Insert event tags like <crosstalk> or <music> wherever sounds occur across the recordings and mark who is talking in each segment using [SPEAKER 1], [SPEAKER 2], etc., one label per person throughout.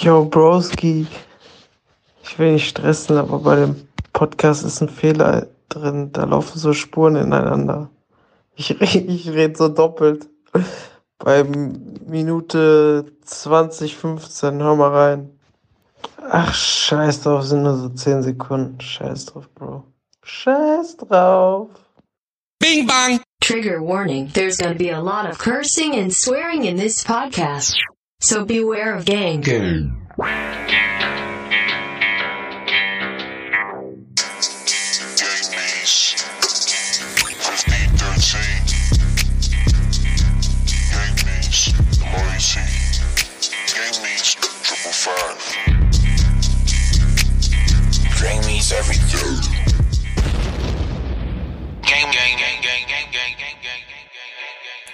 [SPEAKER 1] Yo, Broski. Ich will nicht stressen, aber bei dem Podcast ist ein Fehler drin. Da laufen so Spuren ineinander. Ich, ich rede so doppelt. Bei Minute 20, 15. Hör mal rein. Ach, scheiß drauf, sind nur so 10 Sekunden. Scheiß drauf, Bro. Scheiß drauf.
[SPEAKER 2] Bing bang.
[SPEAKER 3] Trigger warning there's going to be a lot of cursing and swearing in this podcast. So beware of gang.
[SPEAKER 4] Gang.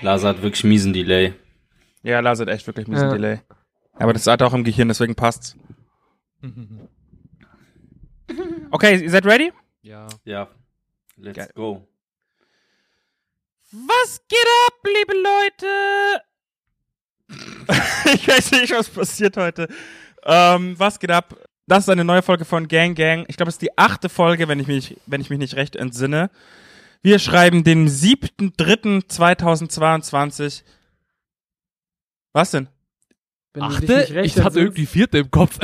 [SPEAKER 5] Lazar hat wirklich miesen Delay.
[SPEAKER 6] Ja, Lars hat echt wirklich ein bisschen
[SPEAKER 1] Ja.
[SPEAKER 6] Delay. Aber das hat auch im Gehirn, deswegen passt's. <laughs> Okay, ihr seid ready?
[SPEAKER 7] Ja.
[SPEAKER 5] Ja. Let's
[SPEAKER 6] Geil.
[SPEAKER 5] go.
[SPEAKER 6] Was geht ab, liebe Leute? <laughs> ich weiß nicht, was passiert heute. Ähm, was geht ab? Das ist eine neue Folge von Gang Gang. Ich glaube, es ist die achte Folge, wenn ich mich, wenn ich mich nicht recht entsinne. Wir schreiben den 7.3.2022. Was denn?
[SPEAKER 8] Wenn
[SPEAKER 7] Achte?
[SPEAKER 8] nicht recht
[SPEAKER 7] Ich hatte irgendwie vierte im Kopf.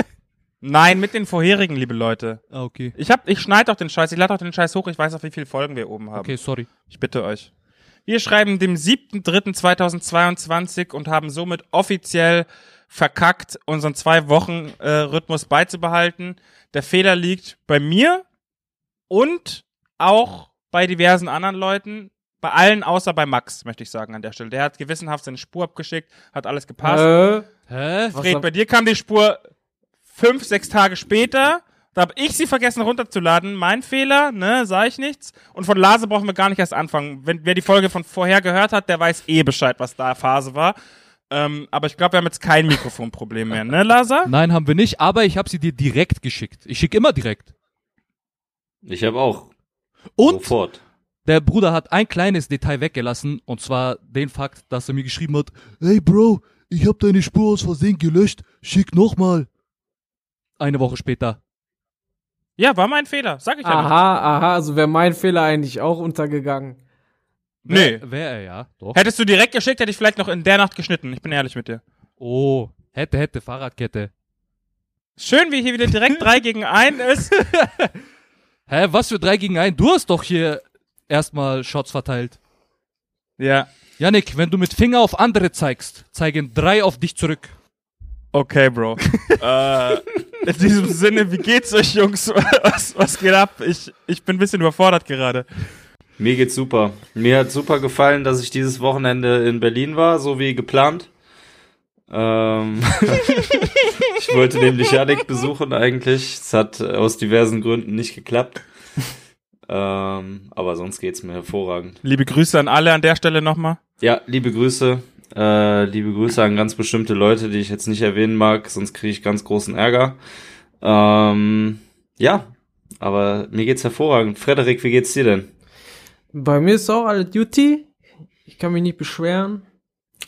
[SPEAKER 7] <laughs>
[SPEAKER 6] Nein, mit den vorherigen, liebe Leute.
[SPEAKER 7] ah, okay.
[SPEAKER 6] Ich hab, ich schneide auch den Scheiß, ich lade auch den Scheiß hoch, ich weiß auch, wie viele Folgen wir oben haben.
[SPEAKER 7] Okay, sorry.
[SPEAKER 6] Ich bitte euch. Wir schreiben dem 7.3.2022 und haben somit offiziell verkackt, unseren zwei Wochen äh, Rhythmus beizubehalten. Der Fehler liegt bei mir und auch bei diversen anderen Leuten. Bei allen außer bei Max, möchte ich sagen an der Stelle. Der hat gewissenhaft seine Spur abgeschickt, hat alles gepasst.
[SPEAKER 8] Äh,
[SPEAKER 7] Hä?
[SPEAKER 6] Fred, bei dir kam die Spur fünf, sechs Tage später. Da habe ich sie vergessen runterzuladen. Mein Fehler, ne, sag ich nichts. Und von Lase brauchen wir gar nicht erst anfangen. Wenn wer die Folge von vorher gehört hat, der weiß eh Bescheid, was da Phase war. Ähm, aber ich glaube, wir haben jetzt kein Mikrofonproblem mehr, ne, Lasa? <laughs>
[SPEAKER 7] Nein, haben wir nicht, aber ich habe sie dir direkt geschickt. Ich schicke immer direkt.
[SPEAKER 5] Ich habe auch.
[SPEAKER 7] Und
[SPEAKER 5] Sofort.
[SPEAKER 7] Der Bruder hat ein kleines Detail weggelassen, und zwar den Fakt, dass er mir geschrieben hat, Hey Bro, ich hab deine Spur aus Versehen gelöscht, schick nochmal. Eine Woche später.
[SPEAKER 6] Ja, war mein Fehler, sag ich ja nicht.
[SPEAKER 8] aha, aha, also wäre mein Fehler eigentlich auch untergegangen.
[SPEAKER 6] Nee.
[SPEAKER 7] Wäre er, ja. Doch.
[SPEAKER 6] Hättest du direkt geschickt, hätte ich vielleicht noch in der Nacht geschnitten. Ich bin ehrlich mit dir.
[SPEAKER 7] Oh, hätte, hätte, Fahrradkette.
[SPEAKER 6] Schön, wie hier wieder direkt 3 gegen 1 ist. <laughs>
[SPEAKER 7] Hä, was für drei gegen ein? Du hast doch hier erstmal Shots verteilt.
[SPEAKER 6] Ja.
[SPEAKER 7] Yannick, wenn du mit Finger auf andere zeigst, zeigen drei auf dich zurück.
[SPEAKER 6] Okay, Bro. <laughs> äh, in diesem Sinne, wie geht's euch, Jungs? Was, was geht ab? Ich, ich bin ein bisschen überfordert gerade.
[SPEAKER 5] Mir geht's super. Mir hat super gefallen, dass ich dieses Wochenende in Berlin war, so wie geplant. Ähm, <laughs> ich wollte nämlich Janik besuchen eigentlich. Es hat aus diversen Gründen nicht geklappt. Ähm, aber sonst geht's mir hervorragend.
[SPEAKER 6] Liebe Grüße an alle an der Stelle nochmal.
[SPEAKER 5] Ja, liebe Grüße. Äh, liebe Grüße an ganz bestimmte Leute, die ich jetzt nicht erwähnen mag, sonst kriege ich ganz großen Ärger. Ähm, ja, aber mir geht's hervorragend. Frederik, wie geht's dir denn?
[SPEAKER 8] Bei mir ist auch alle Duty. Ich kann mich nicht beschweren.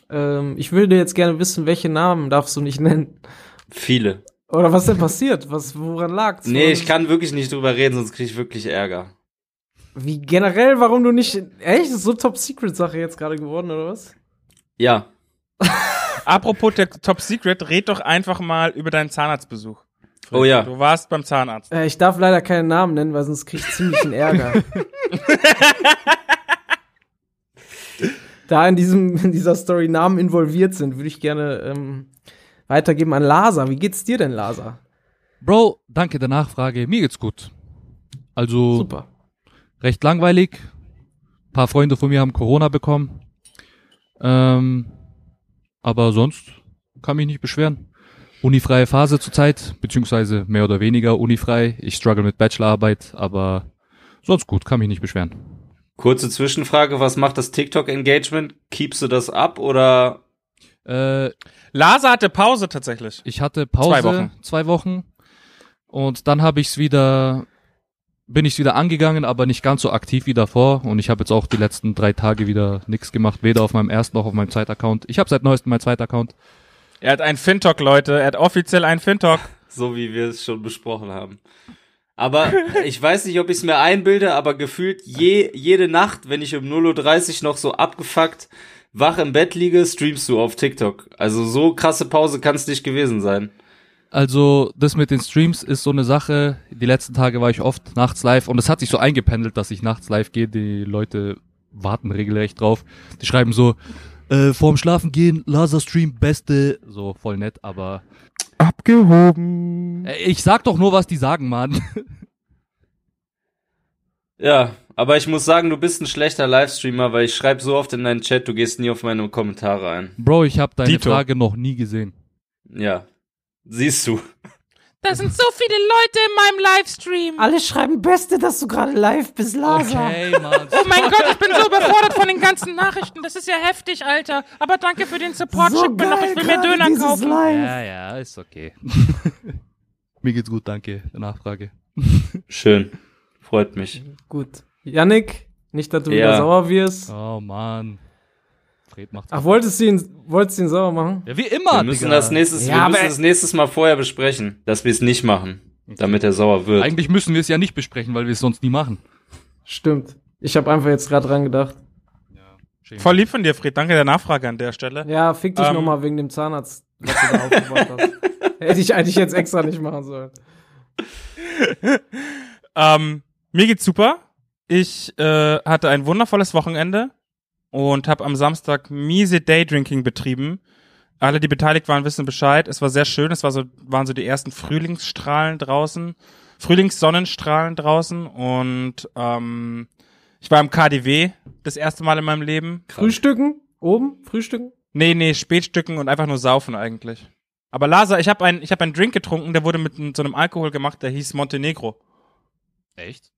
[SPEAKER 8] Ähm, ich würde jetzt gerne wissen, welche Namen darfst du nicht nennen?
[SPEAKER 5] Viele.
[SPEAKER 8] Oder was denn passiert? Was, woran lag's?
[SPEAKER 5] Nee, ich kann wirklich nicht drüber reden, sonst kriege ich wirklich Ärger.
[SPEAKER 8] Wie generell, warum du nicht. Echt? Das ist so Top-Secret-Sache jetzt gerade geworden, oder was?
[SPEAKER 5] Ja, <laughs>
[SPEAKER 6] Apropos der Top Secret, red doch einfach mal über deinen Zahnarztbesuch. Fred.
[SPEAKER 5] Oh ja.
[SPEAKER 6] Du warst beim Zahnarzt.
[SPEAKER 8] Äh, ich darf leider keinen Namen nennen, weil sonst krieg ich ziemlichen Ärger. <laughs> da in, diesem, in dieser Story Namen involviert sind, würde ich gerne ähm, weitergeben an Lasa. Wie geht's dir denn, Lasa?
[SPEAKER 7] Bro, danke der Nachfrage. Mir geht's gut. Also
[SPEAKER 8] Super.
[SPEAKER 7] Recht langweilig. Ein paar Freunde von mir haben Corona bekommen. Ähm, aber sonst kann mich nicht beschweren. Unifreie Phase zurzeit, beziehungsweise mehr oder weniger unifrei. Ich struggle mit Bachelorarbeit, aber sonst gut, kann mich nicht beschweren.
[SPEAKER 5] kurze Zwischenfrage, was macht das TikTok-Engagement? Keepst du das ab oder
[SPEAKER 7] Äh,
[SPEAKER 6] Lasa hatte Pause tatsächlich.
[SPEAKER 7] ich hatte Pause
[SPEAKER 6] Zwei Wochen.
[SPEAKER 7] zwei Wochen und dann habe ich's wieder bin ich wieder angegangen, aber nicht ganz so aktiv wie davor und ich habe jetzt auch die letzten drei Tage wieder nichts gemacht, weder auf meinem ersten noch auf meinem zweiten Account. Ich habe seit neuestem meinen zweiten Account.
[SPEAKER 6] Er hat einen Fintalk, Leute. Er hat offiziell einen Fintalk. <laughs>
[SPEAKER 5] So wie wir es schon besprochen haben. Aber <laughs> ich weiß nicht, ob ich es mir einbilde, aber gefühlt je, jede Nacht, wenn ich um 0.30 Uhr noch so abgefuckt wach im Bett liege, streamst du auf TikTok. Also so krasse Pause kann es nicht gewesen sein.
[SPEAKER 7] Also das mit den Streams ist so eine Sache. Die letzten Tage war ich oft nachts live und es hat sich so eingependelt, dass ich nachts live gehe. Die Leute warten regelrecht drauf. Die schreiben so, äh, vorm Schlafen gehen, Laserstream, beste. So voll nett, aber
[SPEAKER 6] Abgehoben.
[SPEAKER 7] äh, ich sag doch nur, was die sagen, Mann. <laughs>
[SPEAKER 5] Ja, aber ich muss sagen, du bist ein schlechter Livestreamer, weil ich schreibe so oft in deinen Chat, du gehst nie auf meine Kommentare ein.
[SPEAKER 7] Bro, ich habe deine
[SPEAKER 6] Dito.
[SPEAKER 7] Frage noch nie gesehen.
[SPEAKER 5] Ja, siehst du.
[SPEAKER 6] Da sind so viele Leute in meinem Livestream.
[SPEAKER 8] Alle schreiben Beste, dass du gerade live bist, Laser.
[SPEAKER 7] Okay, Mann.
[SPEAKER 6] Oh mein Gott, ich bin so überfordert von den ganzen Nachrichten. Das ist ja heftig, Alter. Aber danke für den Support.
[SPEAKER 8] So
[SPEAKER 6] Schick mir noch, ich will mir Döner kaufen.
[SPEAKER 8] Live.
[SPEAKER 7] Ja, ja, ist okay. <laughs> Mir geht's gut, danke. Nachfrage.
[SPEAKER 5] Schön. Freut mich.
[SPEAKER 8] Gut. Yannick, nicht, dass du
[SPEAKER 5] Ja.
[SPEAKER 8] wieder sauer wirst.
[SPEAKER 7] Oh Mann. Fred macht's.
[SPEAKER 8] Ach, wolltest du ihn, wolltest du ihn sauer machen?
[SPEAKER 7] ja, wie immer,
[SPEAKER 5] Wir müssen
[SPEAKER 7] Digga.
[SPEAKER 5] das nächstes,
[SPEAKER 8] Ja,
[SPEAKER 5] wir müssen das nächstes Mal vorher besprechen, dass wir es nicht machen, damit er sauer wird.
[SPEAKER 7] Eigentlich müssen wir es ja nicht besprechen, weil wir es sonst nie machen.
[SPEAKER 8] Stimmt. Ich habe einfach jetzt gerade dran gedacht.
[SPEAKER 6] Voll lieb von dir, Fred. Danke der Nachfrage an der Stelle.
[SPEAKER 8] Ja, fick dich
[SPEAKER 6] Ähm.
[SPEAKER 8] nochmal wegen dem Zahnarzt, was du da aufgebaut hast. <laughs> Hätte ich eigentlich jetzt extra nicht machen sollen. <laughs>
[SPEAKER 6] Ähm, mir geht's super. Ich äh, hatte ein wundervolles Wochenende und habe am Samstag miese Daydrinking betrieben. Alle, die beteiligt waren, wissen Bescheid. Es war sehr schön. Es war so, waren so die ersten Frühlingsstrahlen draußen, Frühlingssonnenstrahlen draußen und ähm, ich war im KDW das erste Mal in meinem Leben.
[SPEAKER 8] Frühstücken? Oben? Frühstücken?
[SPEAKER 6] Nee, nee, Spätstücken und einfach nur saufen eigentlich. Aber Lasa, ich habe ein, ich hab einen Drink getrunken, der wurde mit so einem Alkohol gemacht, der hieß Montenegro.
[SPEAKER 7] Echt?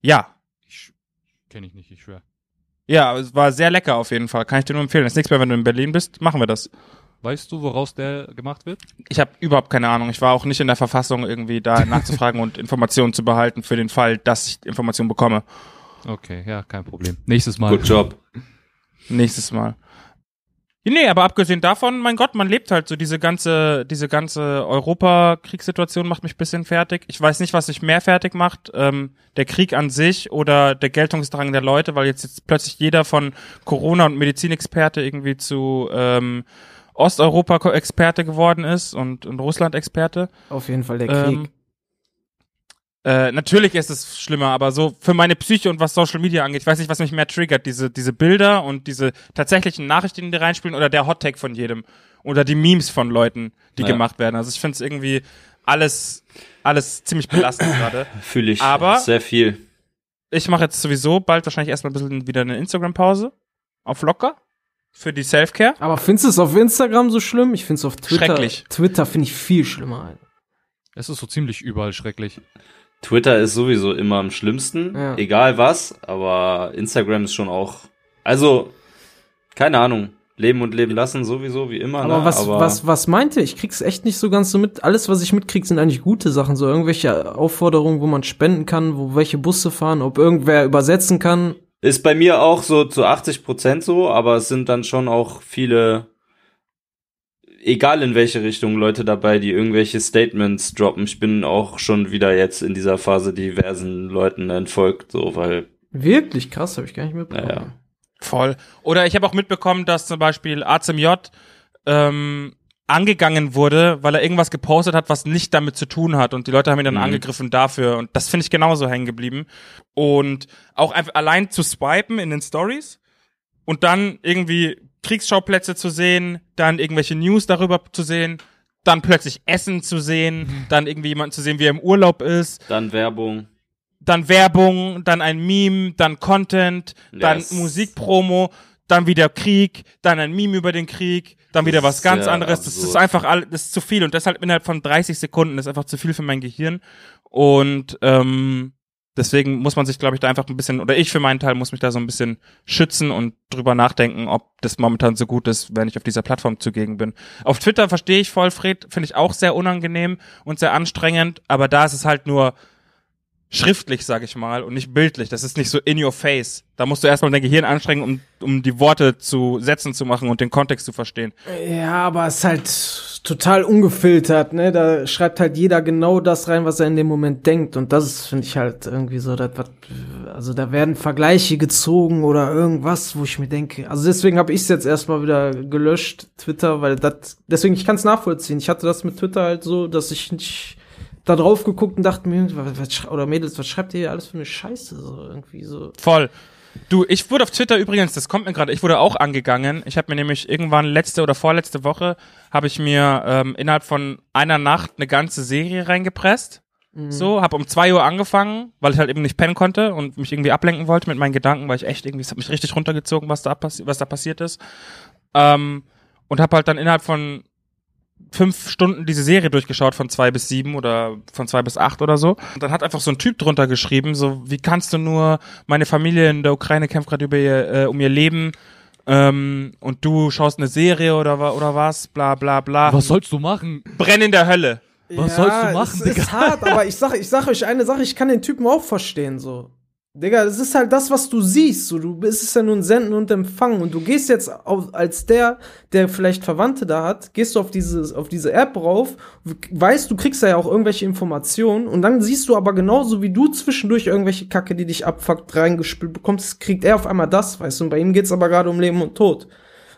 [SPEAKER 6] Ja,
[SPEAKER 7] Ich kenne ich nicht, ich schwör.
[SPEAKER 6] Ja, es war sehr lecker auf jeden Fall. Kann ich dir nur empfehlen. Das nächste Mal, wenn du in Berlin bist, machen wir das.
[SPEAKER 7] Weißt du, woraus der gemacht wird?
[SPEAKER 6] Ich habe überhaupt keine Ahnung. Ich war auch nicht in der Verfassung, irgendwie da nachzufragen und Informationen zu behalten für den Fall, dass ich Informationen bekomme.
[SPEAKER 7] Okay, ja, kein Problem. Nächstes Mal.
[SPEAKER 5] Good job.
[SPEAKER 6] Nächstes Mal. Nee, aber abgesehen davon, mein Gott, man lebt halt so diese ganze, diese ganze Europa-Kriegssituation macht mich ein bisschen fertig. Ich weiß nicht, was mich mehr fertig macht, ähm, der Krieg an sich oder der Geltungsdrang der Leute, weil jetzt, jetzt plötzlich jeder von Corona- und Medizinexperte irgendwie zu ähm, Osteuropa-Experte geworden ist und, und Russland-Experte.
[SPEAKER 8] Auf jeden Fall der Krieg.
[SPEAKER 6] Ähm, äh, natürlich ist es schlimmer, aber so für meine Psyche und was Social Media angeht, ich weiß nicht, was mich mehr triggert, diese, diese Bilder und diese tatsächlichen Nachrichten, die reinspielen oder der Hot Take von jedem oder die Memes von Leuten, die
[SPEAKER 5] Ja.
[SPEAKER 6] gemacht werden. Also ich finde es irgendwie alles, alles ziemlich belastend <coughs> gerade.
[SPEAKER 5] Fühle ich
[SPEAKER 6] Aber-
[SPEAKER 5] sehr viel.
[SPEAKER 6] Ich mache jetzt sowieso bald wahrscheinlich erstmal ein bisschen wieder eine Instagram-Pause auf locker für die Self-Care.
[SPEAKER 8] Aber findest du es auf Instagram so schlimm? Ich finde es auf Twitter.
[SPEAKER 6] Schrecklich.
[SPEAKER 8] Twitter finde ich viel schlimmer.
[SPEAKER 7] Es ist so ziemlich überall schrecklich.
[SPEAKER 5] Twitter ist sowieso immer am schlimmsten,
[SPEAKER 8] Ja.
[SPEAKER 5] egal was, aber Instagram ist schon auch, also, keine Ahnung, leben und leben lassen sowieso, wie immer,
[SPEAKER 8] Aber
[SPEAKER 5] ne?
[SPEAKER 8] was,
[SPEAKER 5] aber
[SPEAKER 8] was, was meint ihr? Ich krieg's echt nicht so ganz so mit. Alles, was ich mitkrieg, sind eigentlich gute Sachen. So irgendwelche Aufforderungen, wo man spenden kann, wo welche Busse fahren, ob irgendwer übersetzen kann.
[SPEAKER 5] ist bei mir auch so zu 80 Prozent so, aber es sind dann schon auch viele, egal in welche Richtung, Leute dabei, die irgendwelche Statements droppen. Ich bin auch schon wieder jetzt in dieser Phase diversen Leuten entfolgt, so, weil,
[SPEAKER 8] Wirklich krass, habe ich gar nicht mitbekommen.
[SPEAKER 5] naja.
[SPEAKER 6] Voll. Oder ich habe auch mitbekommen, dass zum Beispiel ACMJ ähm, angegangen wurde, weil er irgendwas gepostet hat, was nicht damit zu tun hat. Und die Leute haben ihn dann
[SPEAKER 5] Mhm.
[SPEAKER 6] angegriffen dafür. Und das finde ich genauso hängen geblieben. Und auch einfach allein zu swipen in den Stories und dann irgendwie Kriegsschauplätze zu sehen, dann irgendwelche News darüber zu sehen, dann plötzlich Essen zu sehen, dann irgendwie jemanden zu sehen, wie er im Urlaub ist,
[SPEAKER 5] Dann Werbung.
[SPEAKER 6] dann Werbung, dann ein Meme, dann Content, dann
[SPEAKER 5] Yes.
[SPEAKER 6] Musikpromo, dann wieder Krieg, dann ein Meme über den Krieg, dann wieder was ganz anderes. Das ist
[SPEAKER 5] absurd.
[SPEAKER 6] einfach all, das ist zu viel und deshalb innerhalb von 30 Sekunden ist einfach zu viel für mein Gehirn und ähm, deswegen muss man sich, glaube ich, da einfach ein bisschen oder ich für meinen Teil muss mich da so ein bisschen schützen und drüber nachdenken, ob das momentan so gut ist, wenn ich auf dieser Plattform zugegen bin. Auf Twitter verstehe ich voll, finde ich auch sehr unangenehm und sehr anstrengend, aber da ist es halt nur schriftlich, sag ich mal, und nicht bildlich. Das ist nicht so in your face. Da musst du erstmal dein Gehirn anstrengen, um, um die Worte zu Sätzen zu machen und den Kontext zu verstehen.
[SPEAKER 8] Ja, aber es ist halt total ungefiltert, ne? Da schreibt halt jeder genau das rein, was er in dem Moment denkt. Und das finde ich halt irgendwie so, das, was, also da werden Vergleiche gezogen oder irgendwas, wo ich mir denke. Also deswegen habe ich es jetzt erstmal wieder gelöscht, Twitter, weil das, deswegen, ich kann es nachvollziehen. Ich hatte das mit Twitter halt so, dass ich nicht da drauf geguckt und dachte mir, was, oder Mädels, was schreibt ihr hier alles für eine Scheiße? So irgendwie so.
[SPEAKER 6] Voll. Du, ich wurde auf Twitter übrigens, das kommt mir gerade, ich wurde auch angegangen. Ich habe mir nämlich irgendwann letzte oder vorletzte Woche habe ich mir ähm, innerhalb von einer Nacht eine ganze Serie reingepresst. So, habe um zwei Uhr angefangen, weil ich halt eben nicht pennen konnte und mich irgendwie ablenken wollte mit meinen Gedanken, weil ich echt irgendwie, es hat mich richtig runtergezogen, was da, was da passiert ist. Ähm, und habe halt dann innerhalb von fünf Stunden diese Serie durchgeschaut von zwei bis sieben oder von zwei bis acht oder so. Und dann hat einfach so ein Typ drunter geschrieben, so, wie kannst du nur, meine Familie in der Ukraine kämpft gerade über ihr, äh, um ihr Leben ähm, und du schaust eine Serie oder, oder was, bla bla bla.
[SPEAKER 7] Was sollst du machen?
[SPEAKER 6] Brenn in der Hölle.
[SPEAKER 7] Was sollst du machen,
[SPEAKER 8] es
[SPEAKER 7] Digga?
[SPEAKER 8] ist hart, aber ich sag, ich sag euch eine Sache, ich kann den Typen auch verstehen, so. Digga, das ist halt das, was du siehst, so. Du, es ist ja nur ein Senden und Empfangen und du gehst jetzt auf, als der, der vielleicht Verwandte da hat, gehst du auf diese, auf diese App rauf, weißt, du kriegst da ja auch irgendwelche Informationen und dann siehst du aber genauso wie du zwischendurch irgendwelche Kacke, die dich abfuckt, reingespielt bekommst, kriegt er auf einmal das, weißt du, und bei ihm geht's aber gerade um Leben und Tod.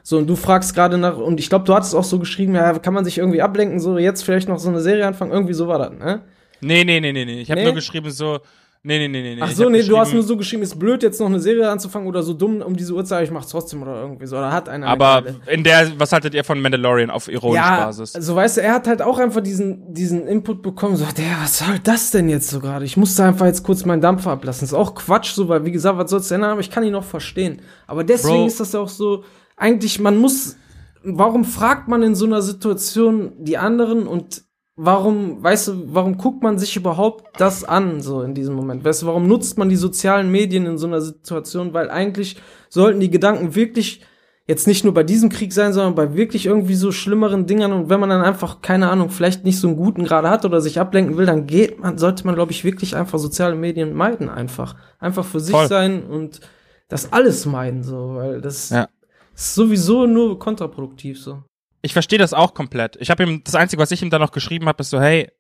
[SPEAKER 8] So, und du fragst gerade nach, und ich glaube, du hattest auch so geschrieben, ja, kann man sich irgendwie ablenken, so jetzt vielleicht noch so eine Serie anfangen, irgendwie so war das, ne?
[SPEAKER 6] Nee, nee, nee, nee, nee. Ich habe
[SPEAKER 8] Nee?
[SPEAKER 6] nur geschrieben so, nee, nee, nee, nee.
[SPEAKER 8] Ach so, nee, du hast nur so geschrieben, ist blöd, jetzt noch eine Serie anzufangen oder so dumm um diese Uhrzeit, ich mach's trotzdem oder irgendwie so. Oder hat einer. eine
[SPEAKER 6] Aber
[SPEAKER 8] geile-
[SPEAKER 6] in der, was haltet ihr von Mandalorian auf ironischer
[SPEAKER 8] ja,
[SPEAKER 6] Basis?
[SPEAKER 8] also weißt du, er hat halt auch einfach diesen, diesen Input bekommen, so, der, was soll das denn jetzt so gerade? Ich musste einfach jetzt kurz meinen Dampfer ablassen. ist auch Quatsch, so, weil, wie gesagt, was soll's ändern, aber ich kann ihn noch verstehen. Aber deswegen
[SPEAKER 7] Bro.
[SPEAKER 8] ist das ja auch so, eigentlich, man muss, warum fragt man in so einer Situation die anderen und warum, weißt du, warum guckt man sich überhaupt das an, so in diesem Moment? Weißt du, warum nutzt man die sozialen Medien in so einer Situation? Weil eigentlich sollten die Gedanken wirklich jetzt nicht nur bei diesem Krieg sein, sondern bei wirklich irgendwie so schlimmeren Dingern. Und wenn man dann einfach, keine Ahnung, vielleicht nicht so einen guten gerade hat oder sich ablenken will, dann geht man, sollte man, glaube ich, wirklich einfach soziale Medien meiden, einfach. Einfach für sich
[SPEAKER 6] Voll.
[SPEAKER 8] sein und das alles meiden, so, weil das
[SPEAKER 6] Ja.
[SPEAKER 8] ist sowieso nur kontraproduktiv, so.
[SPEAKER 6] Ich verstehe das auch komplett. Ich habe ihm das einzige, was ich ihm dann noch geschrieben habe, ist so, hey,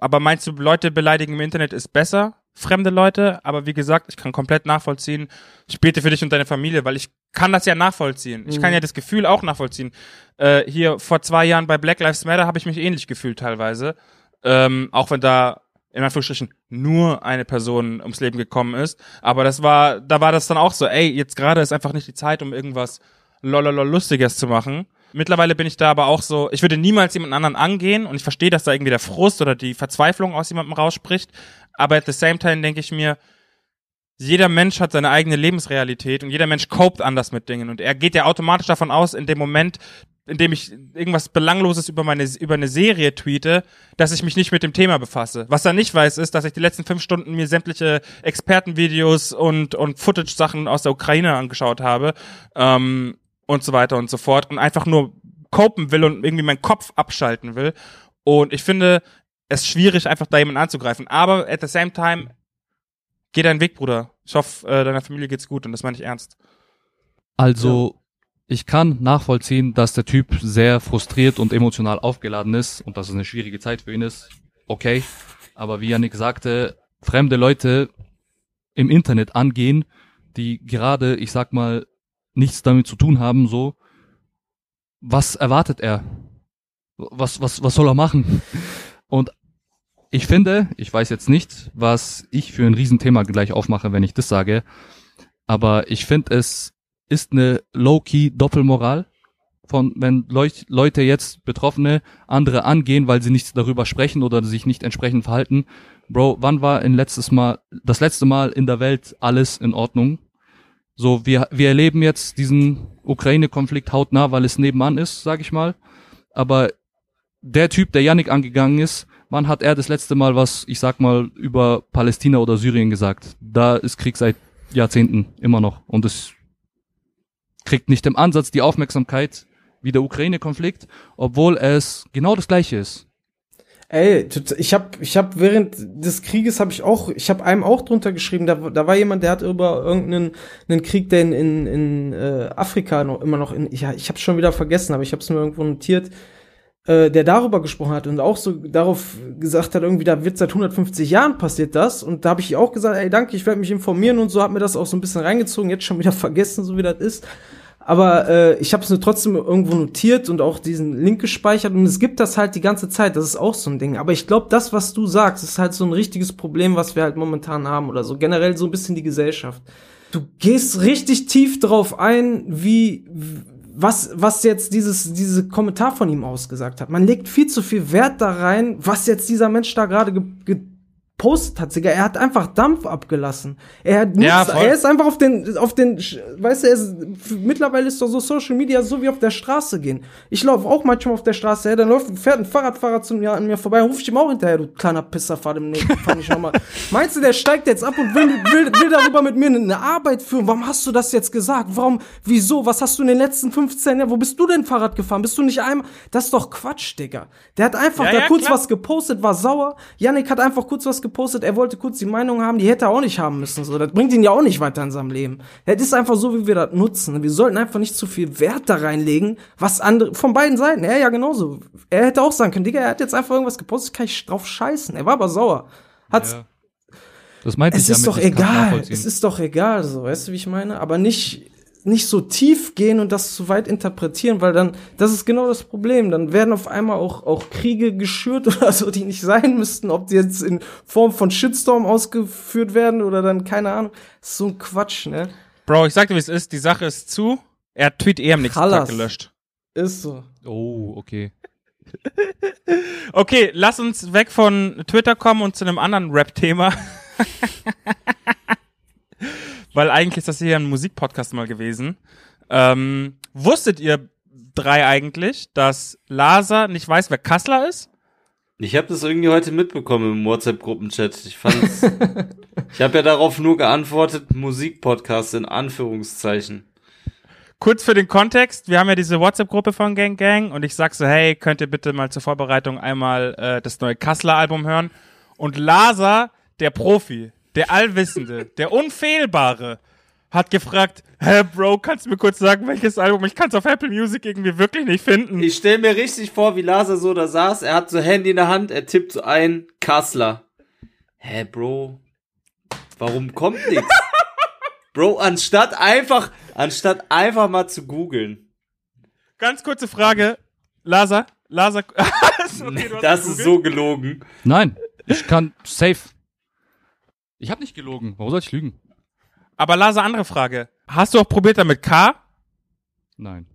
[SPEAKER 6] aber meinst du, Leute beleidigen im Internet ist besser, fremde Leute? Aber wie gesagt, ich kann komplett nachvollziehen. Ich bete für dich und deine Familie, weil ich kann das ja nachvollziehen. Ich kann
[SPEAKER 8] Mhm.
[SPEAKER 6] ja das Gefühl auch nachvollziehen. Äh, hier vor zwei Jahren bei Black Lives Matter habe ich mich ähnlich gefühlt teilweise, ähm, auch wenn da in Anführungsstrichen nur eine Person ums Leben gekommen ist. Aber das war, da war das dann auch so, ey, jetzt gerade ist einfach nicht die Zeit, um irgendwas lololol Lustiges zu machen. Mittlerweile bin ich da aber auch so, ich würde niemals jemand anderen angehen und ich verstehe, dass da irgendwie der Frust oder die Verzweiflung aus jemandem rausspricht. Aber at the same time denke ich mir, jeder Mensch hat seine eigene Lebensrealität und jeder Mensch copt anders mit Dingen. Und er geht ja automatisch davon aus, in dem Moment, in dem ich irgendwas Belangloses über meine, über eine Serie tweete, dass ich mich nicht mit dem Thema befasse. Was er nicht weiß, ist, dass ich die letzten fünf Stunden mir sämtliche Expertenvideos und, und Footage-Sachen aus der Ukraine angeschaut habe, ähm, und so weiter und so fort und einfach nur copen will und irgendwie meinen Kopf abschalten will. Und ich finde es schwierig, einfach da jemanden anzugreifen. Aber at the same time, geh deinen Weg, Bruder. Ich hoffe, äh, deiner Familie geht's gut und das meine ich ernst.
[SPEAKER 7] Also, ich kann nachvollziehen, dass der Typ sehr frustriert und emotional aufgeladen ist und dass es eine schwierige Zeit für ihn ist. Okay. Aber wie Yannick sagte, fremde Leute im Internet angehen, die gerade, ich sag mal, nichts damit zu tun haben, so, was erwartet er? Was, was, was soll er machen? Und ich finde, ich weiß jetzt nicht, was ich für ein Riesenthema gleich aufmache, wenn ich das sage, aber ich finde, es ist eine low-key Doppelmoral von, wenn Leuch Leute jetzt Betroffene andere angehen, weil sie nichts darüber sprechen oder sich nicht entsprechend verhalten. Bro, wann war in letztes Mal, das letzte Mal in der Welt alles in Ordnung? So, wir, wir erleben jetzt diesen Ukraine-Konflikt hautnah, weil es nebenan ist, sag ich mal. Aber der Typ, der Yannick angegangen ist, wann hat er das letzte Mal was, ich sag mal, über Palästina oder Syrien gesagt? Da ist Krieg seit Jahrzehnten immer noch. Und es kriegt nicht im Ansatz die Aufmerksamkeit wie der Ukraine-Konflikt, obwohl es genau das gleiche ist.
[SPEAKER 8] Ey, ich habe ich hab während des Krieges habe ich auch, ich habe einem auch drunter geschrieben, da, da war jemand, der hat über irgendeinen einen Krieg, der in, in, in äh, Afrika noch immer noch in, ja, ich habe schon wieder vergessen, aber ich habe es mir irgendwo notiert, äh, der darüber gesprochen hat und auch so darauf gesagt hat, irgendwie, da wird seit 150 Jahren passiert das und da habe ich auch gesagt, ey, danke, ich werde mich informieren und so, hab mir das auch so ein bisschen reingezogen, jetzt schon wieder <laughs> vergessen, so wie das ist. Aber äh, ich habe es mir trotzdem irgendwo notiert und auch diesen Link gespeichert und es gibt das halt die ganze Zeit. Das ist auch so ein Ding. Aber ich glaube, das, was du sagst, ist halt so ein richtiges Problem, was wir halt momentan haben oder so generell so ein bisschen die Gesellschaft. Du gehst richtig tief drauf ein, wie was was jetzt dieses diese Kommentar von ihm ausgesagt hat. Man legt viel zu viel Wert da rein, was jetzt dieser Mensch da gerade ge gepostet hat. Digga. Er hat einfach Dampf abgelassen. Er hat
[SPEAKER 6] Ja,
[SPEAKER 8] nichts,
[SPEAKER 6] voll.
[SPEAKER 8] er ist einfach auf den auf den weißt du, er ist, mittlerweile ist doch so Social Media so wie auf der Straße gehen. Ich laufe auch manchmal auf der Straße, her, dann läuft fährt ein Fahrradfahrer zu mir an mir vorbei, ruf ich ihm auch hinterher, du kleiner Pisser, fahr dem nicht, fahr nicht nochmal. <laughs> Meinst du, der steigt jetzt ab und will, will, will darüber mit mir eine Arbeit führen? Warum hast du das jetzt gesagt? Warum, wieso? Was hast du in den letzten 15 Jahren, wo bist du denn Fahrrad gefahren? Bist du nicht einmal, das ist doch Quatsch, Digga. Der hat einfach
[SPEAKER 6] Ja,
[SPEAKER 8] da
[SPEAKER 6] ja,
[SPEAKER 8] kurz
[SPEAKER 6] klar.
[SPEAKER 8] was gepostet, war sauer. Yannick hat einfach kurz was gepostet, er wollte kurz die Meinung haben, die hätte er auch nicht haben müssen, so. Das bringt ihn ja auch nicht weiter in seinem Leben. Das ist einfach so, wie wir das nutzen. Wir sollten einfach nicht zu viel Wert da reinlegen, was andere, von beiden Seiten, er ja genauso. Er hätte auch sagen können, Digga, er hat jetzt einfach irgendwas gepostet, kann ich drauf scheißen. Er war aber sauer. Hat's,
[SPEAKER 7] Ja. Das meinte
[SPEAKER 8] es
[SPEAKER 7] ich
[SPEAKER 8] ist
[SPEAKER 7] mit,
[SPEAKER 8] doch egal. Es ist doch egal, so, weißt du, wie ich meine? Aber nicht, nicht so tief gehen und das zu weit interpretieren, weil dann, das ist genau das Problem. Dann werden auf einmal auch, auch Kriege geschürt <laughs> oder so, die nicht sein müssten, ob die jetzt in Form von Shitstorm ausgeführt werden oder dann, keine Ahnung. Das ist so ein Quatsch, ne?
[SPEAKER 6] Bro, ich sag dir, wie es ist. Die Sache ist zu. Er hat Tweet eh am nächsten. Tag gelöscht.
[SPEAKER 8] Ist so.
[SPEAKER 7] oh, okay. <laughs>
[SPEAKER 6] Okay, lass uns weg von Twitter kommen und zu einem anderen Rap-Thema. <laughs> Weil eigentlich ist das hier ein Musikpodcast mal gewesen. Ähm, wusstet ihr drei eigentlich, dass Lasa nicht weiß, wer Kassler ist?
[SPEAKER 5] Ich habe das irgendwie heute mitbekommen im WhatsApp-Gruppenchat. Ich fand's. <laughs> ich habe ja darauf nur geantwortet, Musikpodcast in Anführungszeichen.
[SPEAKER 6] Kurz für den Kontext, wir haben ja diese WhatsApp-Gruppe von Gang Gang und ich sag so, hey, könnt ihr bitte mal zur Vorbereitung einmal äh, das neue Kassler-Album hören? Und Lasa, der Profi, der Allwissende, der Unfehlbare, hat gefragt, hä, Bro, kannst du mir kurz sagen, welches Album? Ich kann es auf Apple Music irgendwie wirklich nicht finden.
[SPEAKER 5] Ich stell mir richtig vor, wie Lasa so da saß. Er hat so Handy in der Hand, er tippt so ein, Kassler. Hä, Bro? Warum kommt nix? <laughs> Bro, anstatt einfach, anstatt einfach mal zu googeln.
[SPEAKER 6] Ganz kurze Frage, Lasa, Lasa, <laughs> okay,
[SPEAKER 5] das ist so gelogen.
[SPEAKER 7] Nein, ich kann safe. Ich habe nicht gelogen. Warum soll ich lügen?
[SPEAKER 6] Aber Lasa, andere Frage. Hast du auch probiert damit K?
[SPEAKER 7] Nein.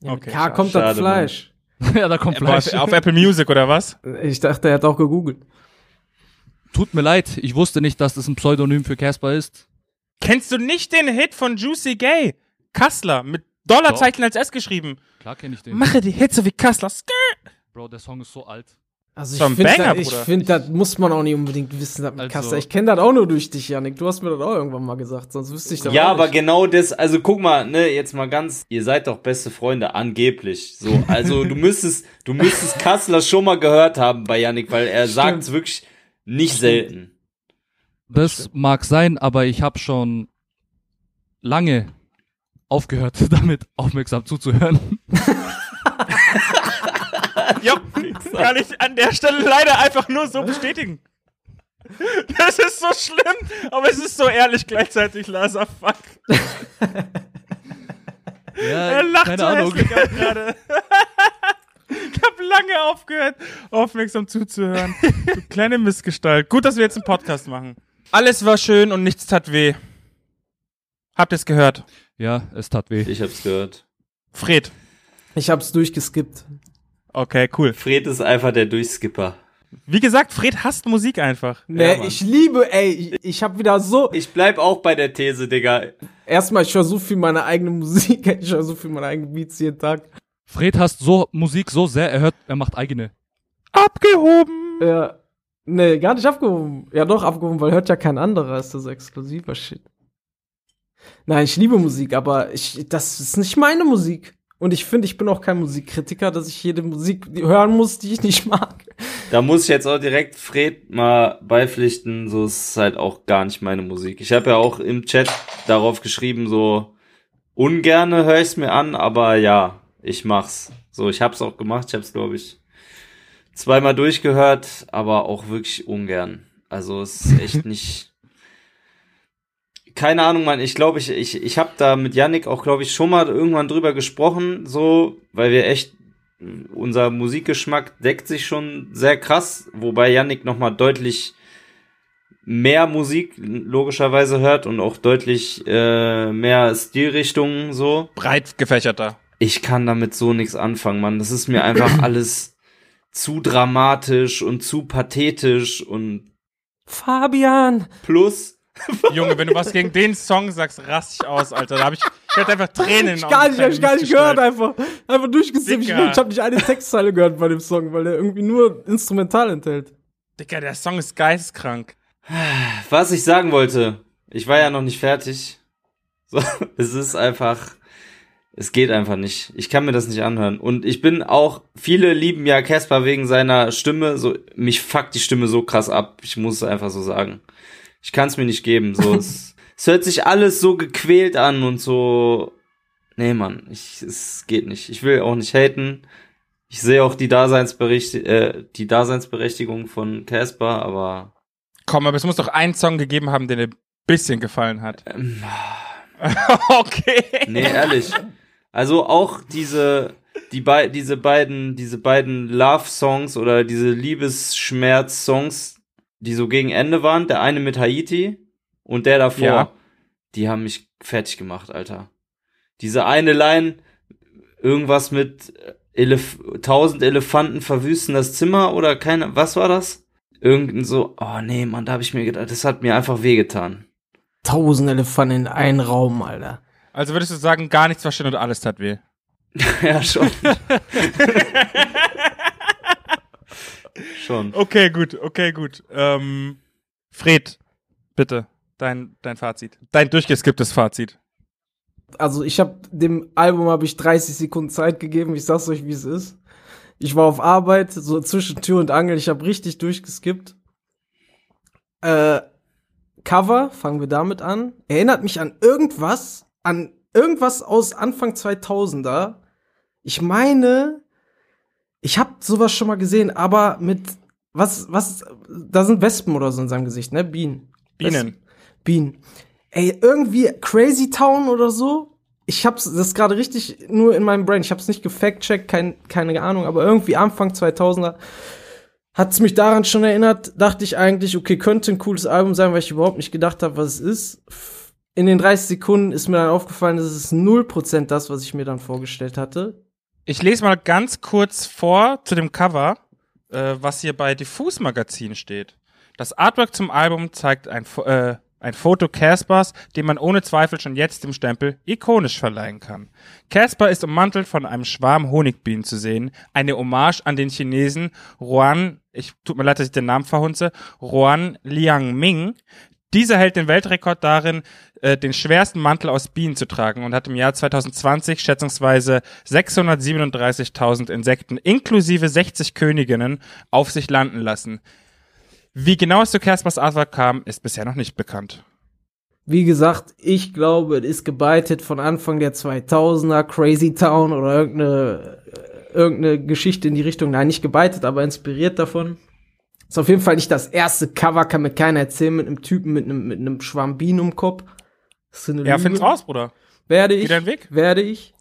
[SPEAKER 8] Ja,
[SPEAKER 6] Okay,
[SPEAKER 8] okay, K kommt
[SPEAKER 5] schade,
[SPEAKER 8] das Fleisch. <laughs>
[SPEAKER 7] ja, da kommt
[SPEAKER 6] Auf,
[SPEAKER 7] Fleisch.
[SPEAKER 6] auf Apple Music oder was?
[SPEAKER 8] Ich dachte, er hat auch gegoogelt.
[SPEAKER 7] Tut mir leid, ich wusste nicht, dass das ein Pseudonym für Casper ist.
[SPEAKER 6] Kennst du nicht den Hit von Juicy Gay? Kassler, mit Dollarzeichen als S geschrieben.
[SPEAKER 7] Klar kenne ich den.
[SPEAKER 6] Mache die Hits so wie Kassler. Skrr.
[SPEAKER 7] Bro, der Song ist so alt.
[SPEAKER 8] Also ich finde, ich
[SPEAKER 6] Bruder.
[SPEAKER 8] find, das muss man auch nicht unbedingt wissen, das mit
[SPEAKER 7] Also-
[SPEAKER 8] Kassler. Ich kenne das auch nur durch dich, Janik. Du hast mir das auch irgendwann mal gesagt, sonst wüsste ich das
[SPEAKER 5] Ja,
[SPEAKER 8] auch
[SPEAKER 5] aber
[SPEAKER 8] nicht.
[SPEAKER 5] genau das, also guck mal, ne, jetzt mal ganz, ihr seid doch beste Freunde, angeblich. So, also du müsstest, du müsstest Kassler schon mal gehört haben bei Yannick, weil er sagt es wirklich nicht selten.
[SPEAKER 7] Das mag sein, aber ich habe schon lange aufgehört, <laughs> damit aufmerksam zuzuhören. <laughs> <laughs>
[SPEAKER 6] Ja, kann ich an der Stelle leider einfach nur so bestätigen. Das ist so schlimm, aber es ist so ehrlich gleichzeitig, Lasa. Fuck.
[SPEAKER 7] Ja,
[SPEAKER 6] Er lacht
[SPEAKER 7] keine
[SPEAKER 6] so
[SPEAKER 7] Ahnung.
[SPEAKER 6] gerade. <laughs> Ich habe lange aufgehört, aufmerksam zuzuhören. Du kleine Missgestalt. Gut, dass wir jetzt einen Podcast machen. Alles war schön und nichts tat weh. Habt ihr es gehört?
[SPEAKER 7] Ja, es tat weh.
[SPEAKER 5] Ich hab's gehört.
[SPEAKER 6] Fred.
[SPEAKER 8] Ich hab's durchgeskippt.
[SPEAKER 6] Okay, cool.
[SPEAKER 5] Fred ist einfach der Durchskipper.
[SPEAKER 6] Wie gesagt, Fred hasst Musik einfach.
[SPEAKER 8] Nee,
[SPEAKER 5] Mann.
[SPEAKER 8] ich liebe, ey, ich, ich hab wieder so,
[SPEAKER 5] Ich bleib auch bei der These, Digga.
[SPEAKER 8] erstmal, ich höre so viel meine eigene Musik, <laughs> ich höre so viel meine eigenen Beats jeden Tag.
[SPEAKER 7] Fred hasst so Musik so sehr, er hört, er macht eigene.
[SPEAKER 6] Abgehoben.
[SPEAKER 8] Ja, nee, gar nicht abgehoben. Ja doch, abgehoben, weil hört ja kein anderer, ist das exklusiver Shit. Nein, ich liebe Musik, aber ich, das ist nicht meine Musik. Und ich finde, ich bin auch kein Musikkritiker, dass ich jede Musik hören muss, die ich nicht mag.
[SPEAKER 5] da muss ich jetzt auch direkt Fred mal beipflichten, so ist es halt auch gar nicht meine Musik. Ich habe ja auch im Chat darauf geschrieben, so ungerne höre ich es mir an, aber ja, ich mach's. So, ich hab's auch gemacht, ich hab's glaube ich zweimal durchgehört, aber auch wirklich ungern. Also es ist echt <laughs> nicht keine Ahnung, Mann. Ich glaube, ich, ich, ich habe da mit Yannick auch, glaube ich, schon mal irgendwann drüber gesprochen, so, weil wir echt, unser Musikgeschmack deckt sich schon sehr krass, wobei Yannick noch mal deutlich mehr Musik logischerweise hört und auch deutlich äh, mehr Stilrichtungen so.
[SPEAKER 6] Breit gefächerter.
[SPEAKER 5] Ich kann damit so nichts anfangen, Mann. Das ist mir einfach <clears throat> alles zu dramatisch und zu pathetisch und
[SPEAKER 8] Fabian!
[SPEAKER 5] plus <laughs>
[SPEAKER 6] Junge, wenn du was gegen den Song sagst, raste ich aus, Alter. Da hab ich, ich hatte einfach Tränen in
[SPEAKER 8] Ich
[SPEAKER 6] den
[SPEAKER 8] gar nicht, hab ich gar nicht gehört, einfach, einfach durchgesippt. Ich, ich habe nicht eine Textzeile gehört bei dem Song, weil er irgendwie nur instrumental enthält.
[SPEAKER 6] Dicker, der Song ist geisteskrank.
[SPEAKER 5] Was ich sagen wollte, ich war ja noch nicht fertig. <laughs> So, es ist einfach, es geht einfach nicht. Ich kann mir das nicht anhören. Und ich bin auch, viele lieben ja Casper wegen seiner Stimme. So, mich fuckt die Stimme so krass ab. Ich muss es einfach so sagen. Ich kann es mir nicht geben. So, es, <laughs> es hört sich alles so gequält an und so. Nee, Mann, ich, es geht nicht. Ich will auch nicht haten. Ich sehe auch die Daseinsbericht, äh, die Daseinsberechtigung von Casper, aber
[SPEAKER 6] Komm, aber es muss doch einen Song gegeben haben, der dir ein bisschen gefallen hat.
[SPEAKER 5] ähm, <laughs>
[SPEAKER 6] okay.
[SPEAKER 5] Nee, ehrlich. Also auch diese, die bei, diese beiden, diese beiden Love-Songs oder diese Liebesschmerz-Songs, die so gegen Ende waren, der eine mit Haiti und der davor,
[SPEAKER 6] Ja.
[SPEAKER 5] die haben mich fertig gemacht, Alter. Diese eine Line, irgendwas mit Elef tausend Elefanten verwüsten das Zimmer oder keine, was war das? Irgendein so, oh nee, Mann, da habe ich mir gedacht, das hat mir einfach wehgetan.
[SPEAKER 8] Tausend Elefanten in einen Raum, Alter.
[SPEAKER 6] Also würdest du sagen, gar nichts verstehen und alles tat weh. <laughs>
[SPEAKER 5] ja, schon. <laughs> schon.
[SPEAKER 6] Okay, gut, okay, gut. Ähm, Fred, bitte, dein, dein Fazit. Dein durchgeskipptes Fazit.
[SPEAKER 8] Also ich habe dem Album habe ich 30 Sekunden Zeit gegeben. Ich sag's euch, wie es ist. Ich war auf Arbeit, so zwischen Tür und Angel. Ich habe richtig durchgeskippt. Äh, Cover, fangen wir damit an. Erinnert mich an irgendwas, an irgendwas aus Anfang 2000er. Ich meine, ich habe sowas schon mal gesehen, aber mit was was da sind Wespen oder so in seinem Gesicht, ne? Bienen.
[SPEAKER 6] Bienen.
[SPEAKER 8] Bienen. Ey, irgendwie Crazy Town oder so. Ich hab's, das ist gerade richtig nur in meinem Brain. Ich hab's nicht gefact-checkt, kein, keine Ahnung, aber irgendwie Anfang 2000er hat's mich daran schon erinnert. Dachte ich eigentlich, okay, könnte ein cooles Album sein, weil ich überhaupt nicht gedacht habe, was es ist. In den 30 Sekunden ist mir dann aufgefallen, das ist 0% das, was ich mir dann vorgestellt hatte.
[SPEAKER 6] Ich lese mal ganz kurz vor zu dem Cover, äh, was hier bei Diffus Magazin steht. Das Artwork zum Album zeigt ein, äh, ein Foto Caspers, dem man ohne Zweifel schon jetzt dem Stempel ikonisch verleihen kann. Casper ist ummantelt von einem Schwarm Honigbienen zu sehen, eine Hommage an den Chinesen Ruan, ich tut mir leid, dass ich den Namen verhunze, Ruan Liangming. Dieser hält den Weltrekord darin, äh, den schwersten Mantel aus Bienen zu tragen und hat im Jahr 2020 schätzungsweise 637.000 Insekten inklusive 60 Königinnen auf sich landen lassen. Wie genau es zu Caspers Artwork kam, ist bisher noch nicht bekannt.
[SPEAKER 8] Wie gesagt, ich glaube, es ist gebeitet von Anfang der 2000er, Crazy Town oder irgendeine, äh, irgendeine Geschichte in die Richtung. Nein, nicht gebeitet, aber inspiriert davon. Ist auf jeden Fall nicht das erste Cover, kann mir keiner erzählen, mit einem Typen mit einem, mit einem Schwarm Bienen im Kopf.
[SPEAKER 6] Ja, find's raus, Bruder.
[SPEAKER 8] Werde ich.
[SPEAKER 6] Geh deinen Weg.
[SPEAKER 8] Werde ich.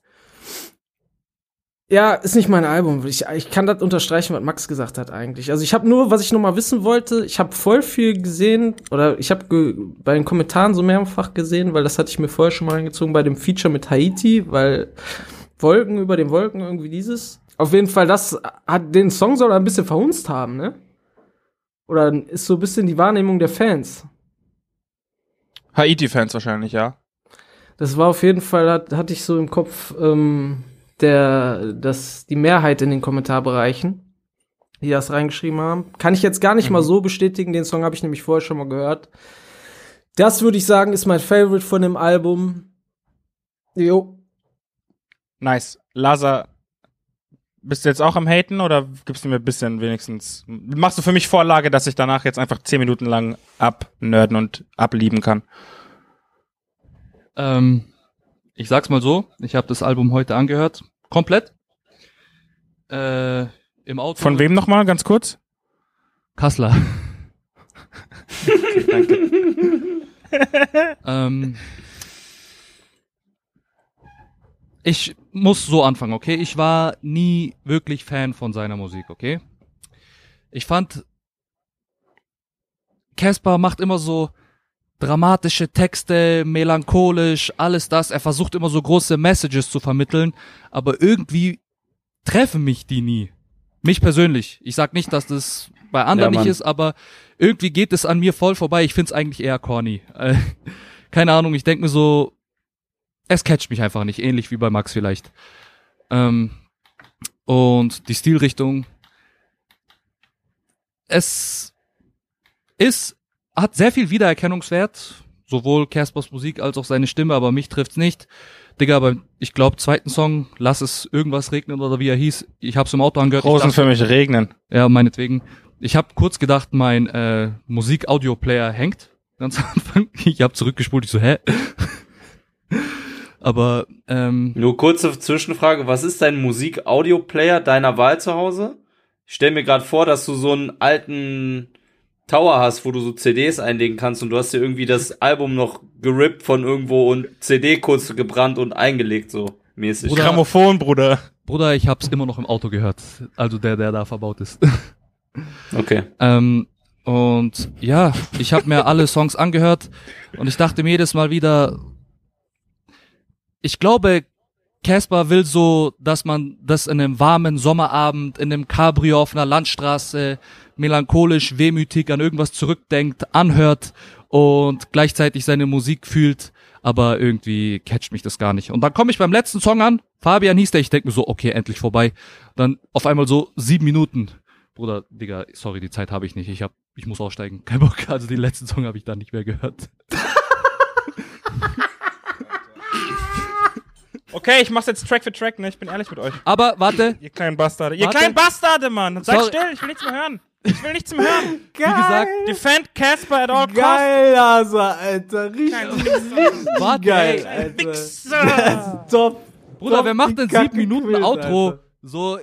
[SPEAKER 8] Ja, ist nicht mein Album. Ich, ich kann das unterstreichen, was Max gesagt hat eigentlich. Also ich habe nur, was ich noch mal wissen wollte, ich habe voll viel gesehen oder ich habe ge bei den Kommentaren so mehrfach gesehen, weil das hatte ich mir vorher schon mal reingezogen bei dem Feature mit Haiti, weil Wolken über den Wolken irgendwie dieses. Auf jeden Fall, das hat den Song soll er ein bisschen verhunzt haben, ne? Oder ist so ein bisschen die Wahrnehmung der Fans.
[SPEAKER 6] Haiti-Fans wahrscheinlich, ja.
[SPEAKER 8] Das war auf jeden Fall, hat, hatte ich so im Kopf, ähm, der, das, die Mehrheit in den Kommentarbereichen, die das reingeschrieben haben. Kann ich jetzt gar nicht mal so bestätigen, den Song habe ich nämlich vorher schon mal gehört. Das würde ich sagen, ist mein Favorite von dem Album. Jo.
[SPEAKER 6] Nice. Laza, bist du jetzt auch am Haten oder gibst du mir ein bisschen wenigstens, machst du für mich Vorlage, dass ich danach jetzt einfach zehn Minuten lang abnerden und ablieben kann?
[SPEAKER 7] Ähm, ich sag's mal so, ich habe das Album heute angehört. Komplett. Äh, Im Auto.
[SPEAKER 6] Von wem nochmal, ganz kurz?
[SPEAKER 7] Kassler. <laughs> ähm, ich muss so anfangen, okay? Ich war nie wirklich Fan von seiner Musik, okay? Ich fand, Casper macht immer so dramatische Texte, melancholisch, alles das. Er versucht immer so große Messages zu vermitteln, aber irgendwie treffen mich die nie. Mich persönlich. Ich sag nicht, dass das bei anderen
[SPEAKER 5] Ja,
[SPEAKER 7] nicht ist, aber irgendwie geht es an mir voll vorbei. Ich find's eigentlich eher corny. <laughs> Äh, keine Ahnung, ich denk mir so, es catcht mich einfach nicht, ähnlich wie bei Max vielleicht. Ähm, und die Stilrichtung, es ist, hat sehr viel Wiedererkennungswert, sowohl Caspers Musik als auch seine Stimme, aber mich trifft's nicht. Digga, aber ich glaube, zweiten Song, lass es irgendwas regnen oder wie er hieß, ich hab's im Auto angehört. dachte-
[SPEAKER 6] für mich regnen.
[SPEAKER 7] ja, meinetwegen. Ich habe kurz gedacht, mein äh, Musik-Audio-Player hängt. Ganz am Anfang. Ich habe zurückgespult, ich so, hä? Aber ähm,
[SPEAKER 5] Nur kurze Zwischenfrage, was ist dein Musik-Audio-Player deiner Wahl zu Hause? Ich stell mir gerade vor, dass du so einen alten Tower hast, wo du so CDs einlegen kannst und du hast dir irgendwie das Album noch gerippt von irgendwo und CD kurz gebrannt und eingelegt, so mäßig.
[SPEAKER 7] Bruder-
[SPEAKER 6] Grammophon, Bruder.
[SPEAKER 7] Bruder, ich hab's immer noch im Auto gehört. Also der, der da verbaut ist. <laughs>
[SPEAKER 5] Okay.
[SPEAKER 7] ähm, und ja, ich habe mir alle Songs angehört und ich dachte mir jedes Mal wieder, ich glaube, Casper will so, dass man das in einem warmen Sommerabend, in einem Cabrio auf einer Landstraße, melancholisch, wehmütig an irgendwas zurückdenkt, anhört und gleichzeitig seine Musik fühlt, aber irgendwie catcht mich das gar nicht. Und dann komme ich beim letzten Song an, Fabian hieß der, ich denke mir so, okay, endlich vorbei. Dann auf einmal so sieben Minuten. Bruder, Digga, sorry, die Zeit habe ich nicht. Ich hab, ich muss aussteigen. Kein Bock. Also den letzten Song habe ich dann nicht mehr gehört. <laughs>
[SPEAKER 6] Okay, ich mach's jetzt Track für Track, ne? Ich bin ehrlich mit euch.
[SPEAKER 7] Aber warte,
[SPEAKER 6] Ihr kleinen Bastarde. Ihr
[SPEAKER 7] Warte.
[SPEAKER 6] kleinen Bastarde, Mann. Seid
[SPEAKER 7] Sorry.
[SPEAKER 6] still, ich will nichts mehr hören. Ich will nichts mehr hören. <laughs>
[SPEAKER 7] wie gesagt,
[SPEAKER 6] Defend Casper at all costs.
[SPEAKER 8] Geil, Asa, Alter. Richtig,
[SPEAKER 7] warte,
[SPEAKER 8] geil. Alter.
[SPEAKER 6] Wichser.
[SPEAKER 8] Top.
[SPEAKER 7] Bruder,
[SPEAKER 8] Top,
[SPEAKER 7] wer macht denn sieben Minuten
[SPEAKER 8] quillt,
[SPEAKER 7] Outro?
[SPEAKER 8] Alter.
[SPEAKER 7] So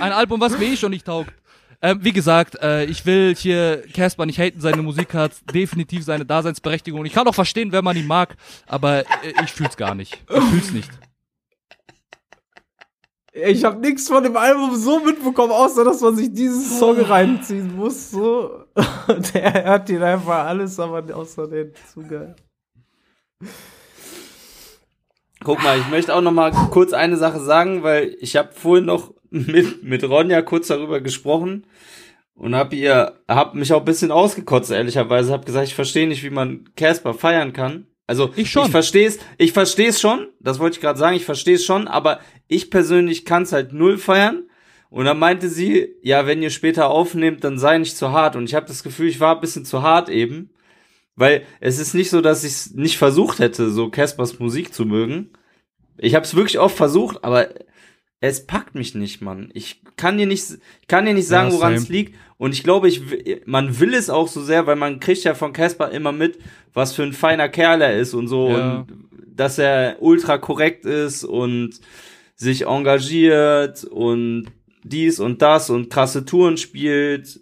[SPEAKER 7] ein Album, was mir eh schon nicht taugt. Ähm, wie gesagt, äh, ich will hier Casper nicht haten, seine Musik hat definitiv seine Daseinsberechtigung. Ich kann auch verstehen, wenn man ihn mag, aber äh, ich fühl's gar nicht. Ich fühl's nicht.
[SPEAKER 8] Ich habe nichts von dem Album so mitbekommen, außer dass man sich diesen Song reinziehen muss. So. <laughs> Und er hört ihn einfach alles, aber außer den zu geil.
[SPEAKER 5] Guck mal, ich möchte auch noch mal kurz eine Sache sagen, weil ich habe vorhin noch mit, mit Ronja kurz darüber gesprochen und hab ihr hab mich auch ein bisschen ausgekotzt ehrlicherweise, hab gesagt, ich verstehe nicht, wie man Casper feiern kann. Also
[SPEAKER 7] Ich schon.
[SPEAKER 5] ich verstehe es, ich verstehe es schon, das wollte ich gerade sagen, ich verstehe es schon, aber ich persönlich kann es halt null feiern. Und dann meinte sie, ja, wenn ihr später aufnehmt, dann sei nicht zu hart. Und ich habe das Gefühl, ich war ein bisschen zu hart eben. Weil es ist nicht so, dass ich es nicht versucht hätte, so Caspers Musik zu mögen. Ich habe es wirklich oft versucht, aber es packt mich nicht, Mann. Ich kann dir nicht, ich kann dir nicht sagen,
[SPEAKER 7] Ja,
[SPEAKER 5] woran es liegt. Und ich glaube, ich, man will es auch so sehr, weil man kriegt ja von Casper immer mit, was für ein feiner Kerl er ist und so.
[SPEAKER 7] Ja.
[SPEAKER 5] Und dass er ultra korrekt ist und sich engagiert und dies und das und krasse Touren spielt.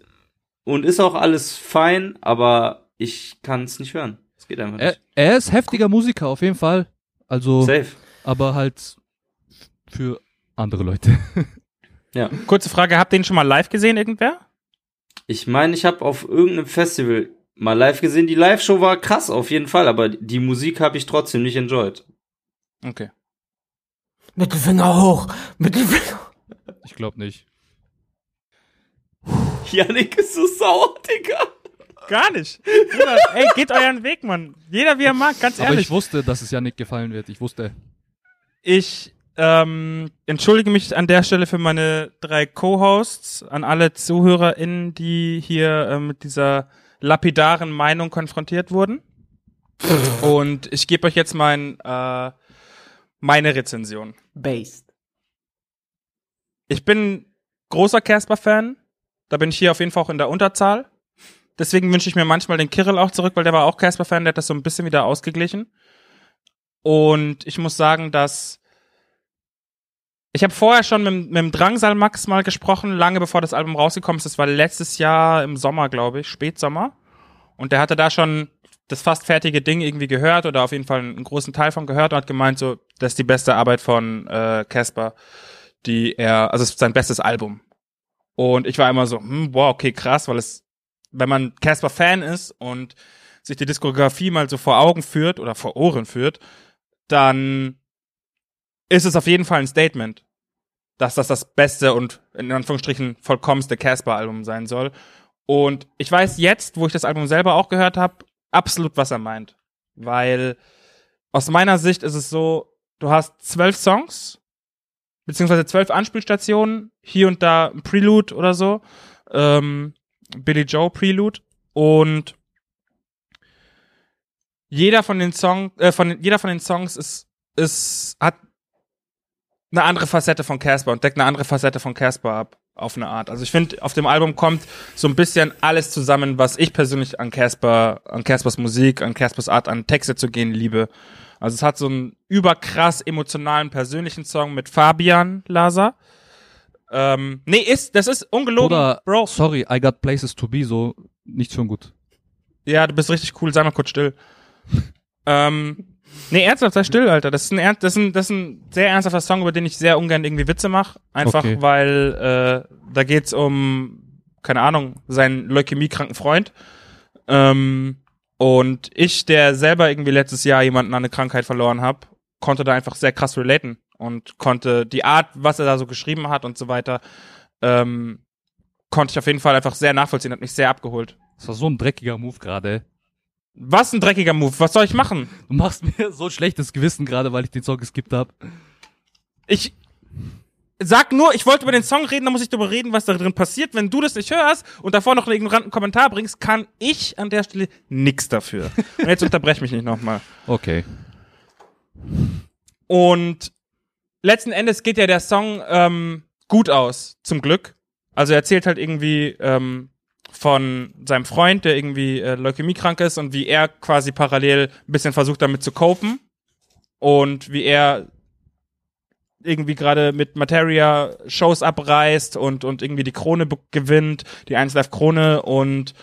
[SPEAKER 5] Und ist auch alles fein, aber ich kann es nicht hören. Es geht einfach
[SPEAKER 7] Er,
[SPEAKER 5] nicht.
[SPEAKER 7] er ist heftiger Musiker, auf jeden Fall. Also,
[SPEAKER 5] Safe.
[SPEAKER 7] aber halt für andere Leute. <laughs>
[SPEAKER 5] Ja.
[SPEAKER 6] Kurze Frage, habt ihr ihn schon mal live gesehen, irgendwer?
[SPEAKER 5] Ich meine, ich habe auf irgendeinem Festival mal live gesehen. Die Live-Show war krass, auf jeden Fall, aber die Musik habe ich trotzdem nicht enjoyed.
[SPEAKER 6] Okay.
[SPEAKER 8] Mittelfinger hoch. Mittelfinger.
[SPEAKER 7] Ich glaube nicht.
[SPEAKER 5] Yannick ist so sauer, Digga.
[SPEAKER 6] Gar nicht. Bruder, ey, geht euren Weg, Mann. Jeder wie er mag, ganz
[SPEAKER 7] Aber
[SPEAKER 6] ehrlich.
[SPEAKER 7] ich wusste, dass es Janik gefallen wird. Ich wusste.
[SPEAKER 6] Ich ähm, entschuldige mich an der Stelle für meine drei Co-Hosts, an alle ZuhörerInnen, die hier äh, mit dieser lapidaren Meinung konfrontiert wurden. Und ich gebe euch jetzt mein, äh, meine Rezension.
[SPEAKER 8] Based.
[SPEAKER 6] ich bin großer Casper-Fan. Da bin ich hier auf jeden Fall auch in der Unterzahl. Deswegen wünsche ich mir manchmal den Kirill auch zurück, weil der war auch Casper-Fan, der hat das so ein bisschen wieder ausgeglichen. Und ich muss sagen, dass ich habe vorher schon mit, mit dem Drangsal Max mal gesprochen, lange bevor das Album rausgekommen ist. Das war letztes Jahr im Sommer, glaube ich, Spätsommer. Und der hatte da schon das fast fertige Ding irgendwie gehört oder auf jeden Fall einen großen Teil von gehört und hat gemeint, so, das ist die beste Arbeit von äh, Casper, die er, also es ist sein bestes Album. Und ich war immer so, hm, wow, okay, krass, weil es, wenn man Casper-Fan ist und sich die Diskografie mal so vor Augen führt oder vor Ohren führt, dann ist es auf jeden Fall ein Statement, dass das das beste und in Anführungsstrichen vollkommenste Casper-Album sein soll. Und ich weiß jetzt, wo ich das Album selber auch gehört habe, absolut, was er meint. Weil aus meiner Sicht ist es so, du hast zwölf Songs, beziehungsweise zwölf Anspielstationen, hier und da ein Prelude oder so, ähm, Billy Joe Prelude und jeder von den Songs, äh, von jeder von den Songs ist, ist hat eine andere Facette von Casper und deckt eine andere Facette von Casper ab auf eine Art. Also ich finde, auf dem Album kommt so ein bisschen alles zusammen, was ich persönlich an Casper, an Caspers Musik, an Caspers Art, an Texte zu gehen liebe. Also es hat so einen überkrass emotionalen, persönlichen Song mit Fabian Laser. Ähm, nee, ist, das ist ungelogen,
[SPEAKER 7] Oder,
[SPEAKER 6] Bro.
[SPEAKER 7] sorry, I got places to be, so nicht schon gut.
[SPEAKER 6] Ja, du bist richtig cool, sei mal kurz still. <laughs> ähm, nee, ernsthaft, sei still, Alter. Das ist ein, ernst, das ist ein, das ist ein sehr ernsthafter Song, über den ich sehr ungern irgendwie Witze mache. Einfach
[SPEAKER 7] Okay.
[SPEAKER 6] weil äh, da geht's um, keine Ahnung, seinen leukämiekranken Freund. Ähm, und ich, der selber irgendwie letztes Jahr jemanden an eine Krankheit verloren habe, konnte da einfach sehr krass relaten und konnte die Art, was er da so geschrieben hat und so weiter, ähm, konnte ich auf jeden Fall einfach sehr nachvollziehen, hat mich sehr abgeholt.
[SPEAKER 7] Das war so ein dreckiger Move gerade.
[SPEAKER 6] Was ein dreckiger Move, was soll ich machen?
[SPEAKER 7] Du machst mir so ein schlechtes Gewissen gerade, weil ich den Song geskippt habe.
[SPEAKER 6] Ich sag nur, ich wollte über den Song reden, da muss ich darüber reden, was da drin passiert. Wenn du das nicht hörst und davor noch einen ignoranten Kommentar bringst, kann ich an der Stelle nix dafür. Und jetzt unterbrech mich nicht nochmal.
[SPEAKER 7] Okay.
[SPEAKER 6] Und letzten Endes geht ja der Song ähm, gut aus, zum Glück. Also er erzählt halt irgendwie ähm, von seinem Freund, der irgendwie äh, leukämiekrank ist und wie er quasi parallel ein bisschen versucht damit zu copen und wie er irgendwie gerade mit Materia Shows abreißt und und irgendwie die Krone gewinnt, die 1 Live Krone und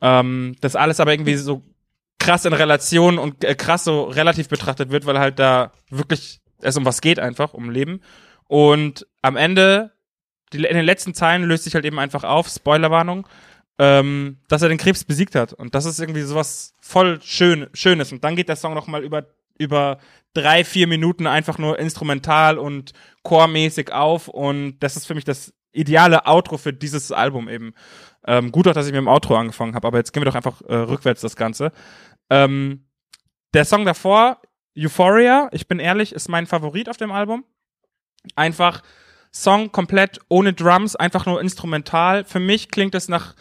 [SPEAKER 6] ähm, das alles aber irgendwie so krass in Relation und äh, krass so relativ betrachtet wird, weil halt da wirklich es um was geht einfach, um Leben. Und am Ende, die, in den letzten Zeilen löst sich halt eben einfach auf, Spoilerwarnung, ähm, dass er den Krebs besiegt hat. Und das ist irgendwie sowas voll schön, Schönes. Und dann geht der Song nochmal über, über drei, vier Minuten einfach nur instrumental und chormäßig auf. Und das ist für mich das ideale Outro für dieses Album eben. Ähm, gut auch, dass ich mit dem Outro angefangen habe, aber jetzt gehen wir doch einfach äh, rückwärts das Ganze. Ähm, der Song davor, Euphoria, ich bin ehrlich, ist mein Favorit auf dem Album. Einfach Song komplett ohne Drums, einfach nur instrumental. Für mich klingt es nach,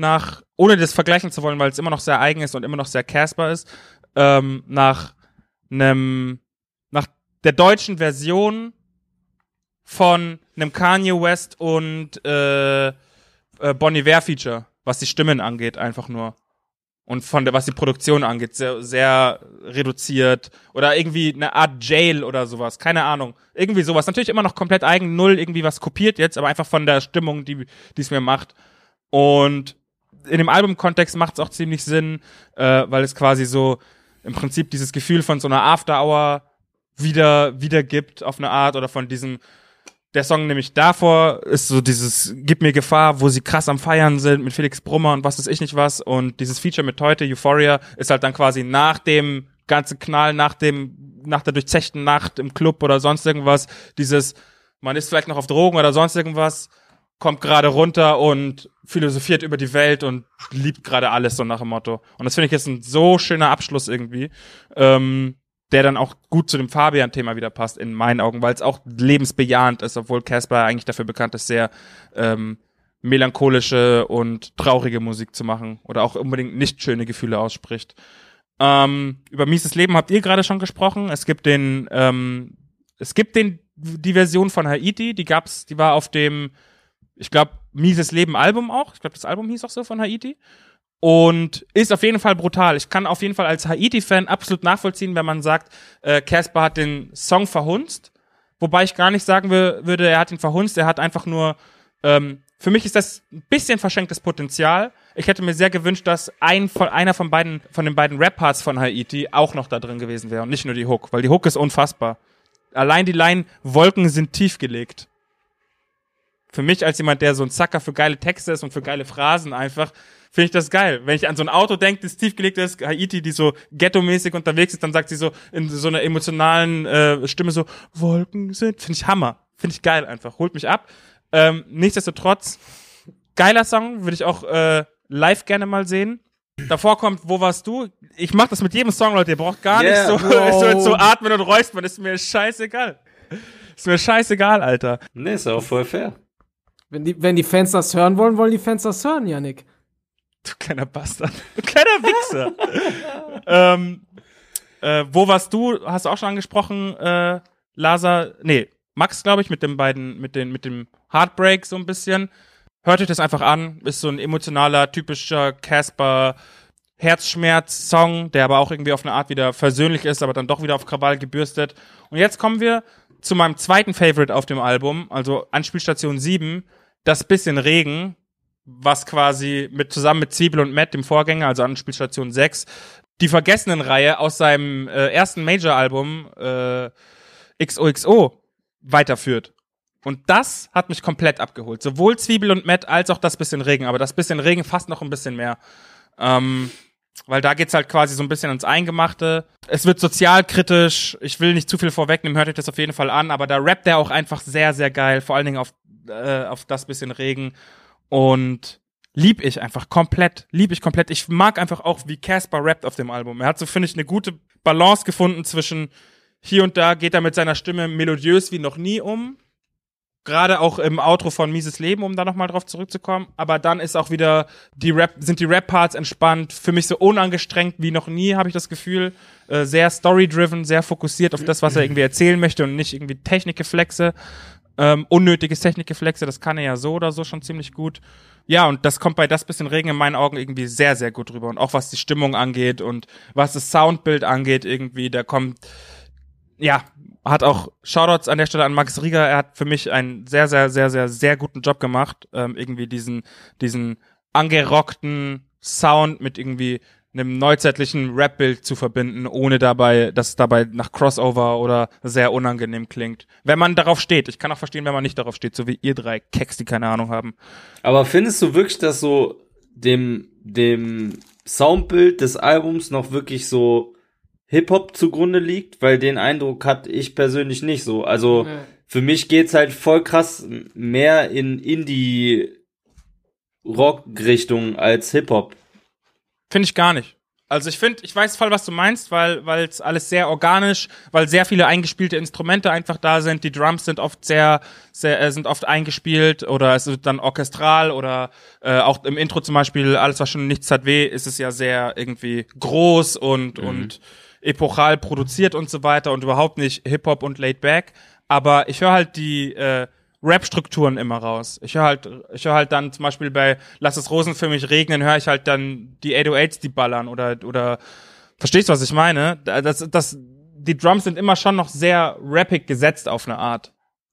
[SPEAKER 6] nach, ohne das vergleichen zu wollen, weil es immer noch sehr eigen ist und immer noch sehr Casper ist, ähm, nach einem, nach der deutschen Version von einem Kanye West und äh, äh, Bon Iver Feature, was die Stimmen angeht, einfach nur. Und von der, was die Produktion angeht, sehr, sehr reduziert. Oder irgendwie eine Art Jail oder sowas. Keine Ahnung. Irgendwie sowas. Natürlich immer noch komplett eigen, null irgendwie was kopiert jetzt, aber einfach von der Stimmung, die die es mir macht. Und in dem Albumkontext macht es auch ziemlich Sinn, äh, weil es quasi so im Prinzip dieses Gefühl von so einer After-Hour wieder, wiedergibt auf eine Art oder von diesem der Song nämlich davor ist so dieses Gib mir Gefahr, wo sie krass am Feiern sind mit Felix Brummer und was weiß ich nicht was. Und dieses Feature mit heute, Euphoria, ist halt dann quasi nach dem ganzen Knall, nach dem, nach der durchzechten Nacht im Club oder sonst irgendwas, dieses, man ist vielleicht noch auf Drogen oder sonst irgendwas, kommt gerade runter und philosophiert über die Welt und liebt gerade alles, so nach dem Motto. Und das finde ich jetzt ein so schöner Abschluss irgendwie. Ähm, der dann auch gut zu dem Fabian-Thema wieder passt, in meinen Augen, weil es auch lebensbejahend ist, obwohl Casper eigentlich dafür bekannt ist, sehr ähm, melancholische und traurige Musik zu machen oder auch unbedingt nicht schöne Gefühle ausspricht. Ähm, über mieses Leben habt ihr gerade schon gesprochen. Es gibt den, ähm, es gibt den die Version von Haiti, die gab's, die war auf dem, ich glaube, Mieses Leben Album auch. Ich glaube, das Album hieß auch so von Haiti. Und ist auf jeden Fall brutal. Ich kann auf jeden Fall als Haiti-Fan absolut nachvollziehen, wenn man sagt, äh, Casper hat den Song verhunzt. Wobei ich gar nicht sagen wür- würde, er hat ihn verhunzt, er hat einfach nur, ähm, für mich ist das ein bisschen verschenktes Potenzial. Ich hätte mir sehr gewünscht, dass ein von, einer von beiden, von den beiden Rap-Parts von Haiti auch noch da drin gewesen wäre und nicht nur die Hook, weil die Hook ist unfassbar. Allein die Line, Wolken sind tief gelegt. Für mich als jemand, der so ein Sucker für geile Texte ist und für geile Phrasen einfach, finde ich das geil. Wenn ich an so ein Auto denke, das tiefgelegt ist, Haiti, die so ghetto-mäßig unterwegs ist, dann sagt sie so in so einer emotionalen äh, Stimme so, Wolken sind, finde ich Hammer. Finde ich geil einfach. Holt mich ab. Ähm, nichtsdestotrotz, geiler Song, würde ich auch äh, live gerne mal sehen. Davor kommt, wo warst du? Ich mach das mit jedem Song, Leute. Ihr braucht gar
[SPEAKER 5] Yeah.
[SPEAKER 6] nicht so, <laughs> so, so atmen und räuspern. Ist mir scheißegal. Ist mir scheißegal, Alter.
[SPEAKER 5] Nee, ist auch voll fair.
[SPEAKER 8] Wenn die, wenn die Fans das hören wollen, wollen die Fans das hören, Yannick.
[SPEAKER 6] Du kleiner Bastard. <laughs> Du kleiner Wichser. <laughs> ähm, äh, wo warst du? Hast du auch schon angesprochen, äh, Lasa? Nee, Max, glaube ich, mit den beiden, mit den, mit dem Heartbreak so ein bisschen. Hört euch das einfach an. Ist so ein emotionaler, typischer Casper Herzschmerz-Song, der aber auch irgendwie auf eine Art wieder versöhnlich ist, aber dann doch wieder auf Krawall gebürstet. Und jetzt kommen wir zu meinem zweiten Favorite auf dem Album, also Anspielstation 7, das bisschen Regen, was quasi mit zusammen mit Zwiebel und Matt, dem Vorgänger, also Anspielstation 6, die Vergessenen-Reihe aus seinem äh, ersten Major-Album äh, XOXO weiterführt. Und das hat mich komplett abgeholt. Sowohl Zwiebel und Matt als auch das bisschen Regen, aber das bisschen Regen fast noch ein bisschen mehr. Ähm, weil da geht's halt quasi so ein bisschen ans Eingemachte. Es wird sozialkritisch. Ich will nicht zu viel vorwegnehmen, hört euch das auf jeden Fall an. Aber da rappt er auch einfach sehr, sehr geil. Vor allen Dingen auf, äh, auf das bisschen Regen. Und lieb ich einfach komplett. Lieb ich komplett. Ich mag einfach auch, wie Casper rappt auf dem Album. Er hat so, finde ich, eine gute Balance gefunden zwischen hier und da geht er mit seiner Stimme melodiös wie noch nie um. Gerade auch im Outro von Mieses Leben, um da nochmal drauf zurückzukommen. Aber dann ist auch wieder die Rap, sind die Rap-Parts entspannt. Für mich so unangestrengt wie noch nie, habe ich das Gefühl. Äh, sehr story-driven, sehr fokussiert auf das, was er <clears throat> irgendwie erzählen möchte und nicht irgendwie Technikgeflexe. Ähm, unnötiges Technikgeflexe, das kann er ja so oder so schon ziemlich gut. Ja, und das kommt bei das bisschen Regen in meinen Augen irgendwie sehr, sehr gut rüber. Und auch was die Stimmung angeht und was das Soundbild angeht, irgendwie, da kommt, ja, hat auch Shoutouts an der Stelle an Max Rieger. Er hat für mich einen sehr, sehr, sehr, sehr, sehr guten Job gemacht, ähm, irgendwie diesen, diesen angerockten Sound mit irgendwie einem neuzeitlichen Rap-Bild zu verbinden, ohne dabei, dass es dabei nach Crossover oder sehr unangenehm klingt. Wenn man darauf steht. Ich kann auch verstehen, wenn man nicht darauf steht, so wie ihr drei Keks, die keine Ahnung haben.
[SPEAKER 5] Aber findest du wirklich, dass so dem, dem Soundbild des Albums noch wirklich so Hip-Hop zugrunde liegt? Weil den Eindruck hatte ich persönlich nicht so. Also für mich geht's halt voll krass mehr in Indie-Rock-Richtung als Hip-Hop.
[SPEAKER 6] Finde ich gar nicht. Also ich finde, ich weiß voll, was du meinst, weil weil es alles sehr organisch, weil sehr viele eingespielte Instrumente einfach da sind. Die Drums sind oft sehr, sehr äh, sind oft eingespielt oder es wird dann orchestral oder äh, auch im Intro zum Beispiel alles, was schon nichts hat weh, ist es ja sehr irgendwie groß und und epochal produziert und so weiter und überhaupt nicht Hip Hop und laid back. Aber ich höre halt die äh, Rap-Strukturen immer raus. Ich höre halt, ich höre halt dann zum Beispiel bei Lass es Rosen für mich regnen, höre ich halt dann die 808s, die ballern oder, oder, verstehst du, was ich meine? Das, das, die Drums sind immer schon noch sehr rappig gesetzt auf eine Art.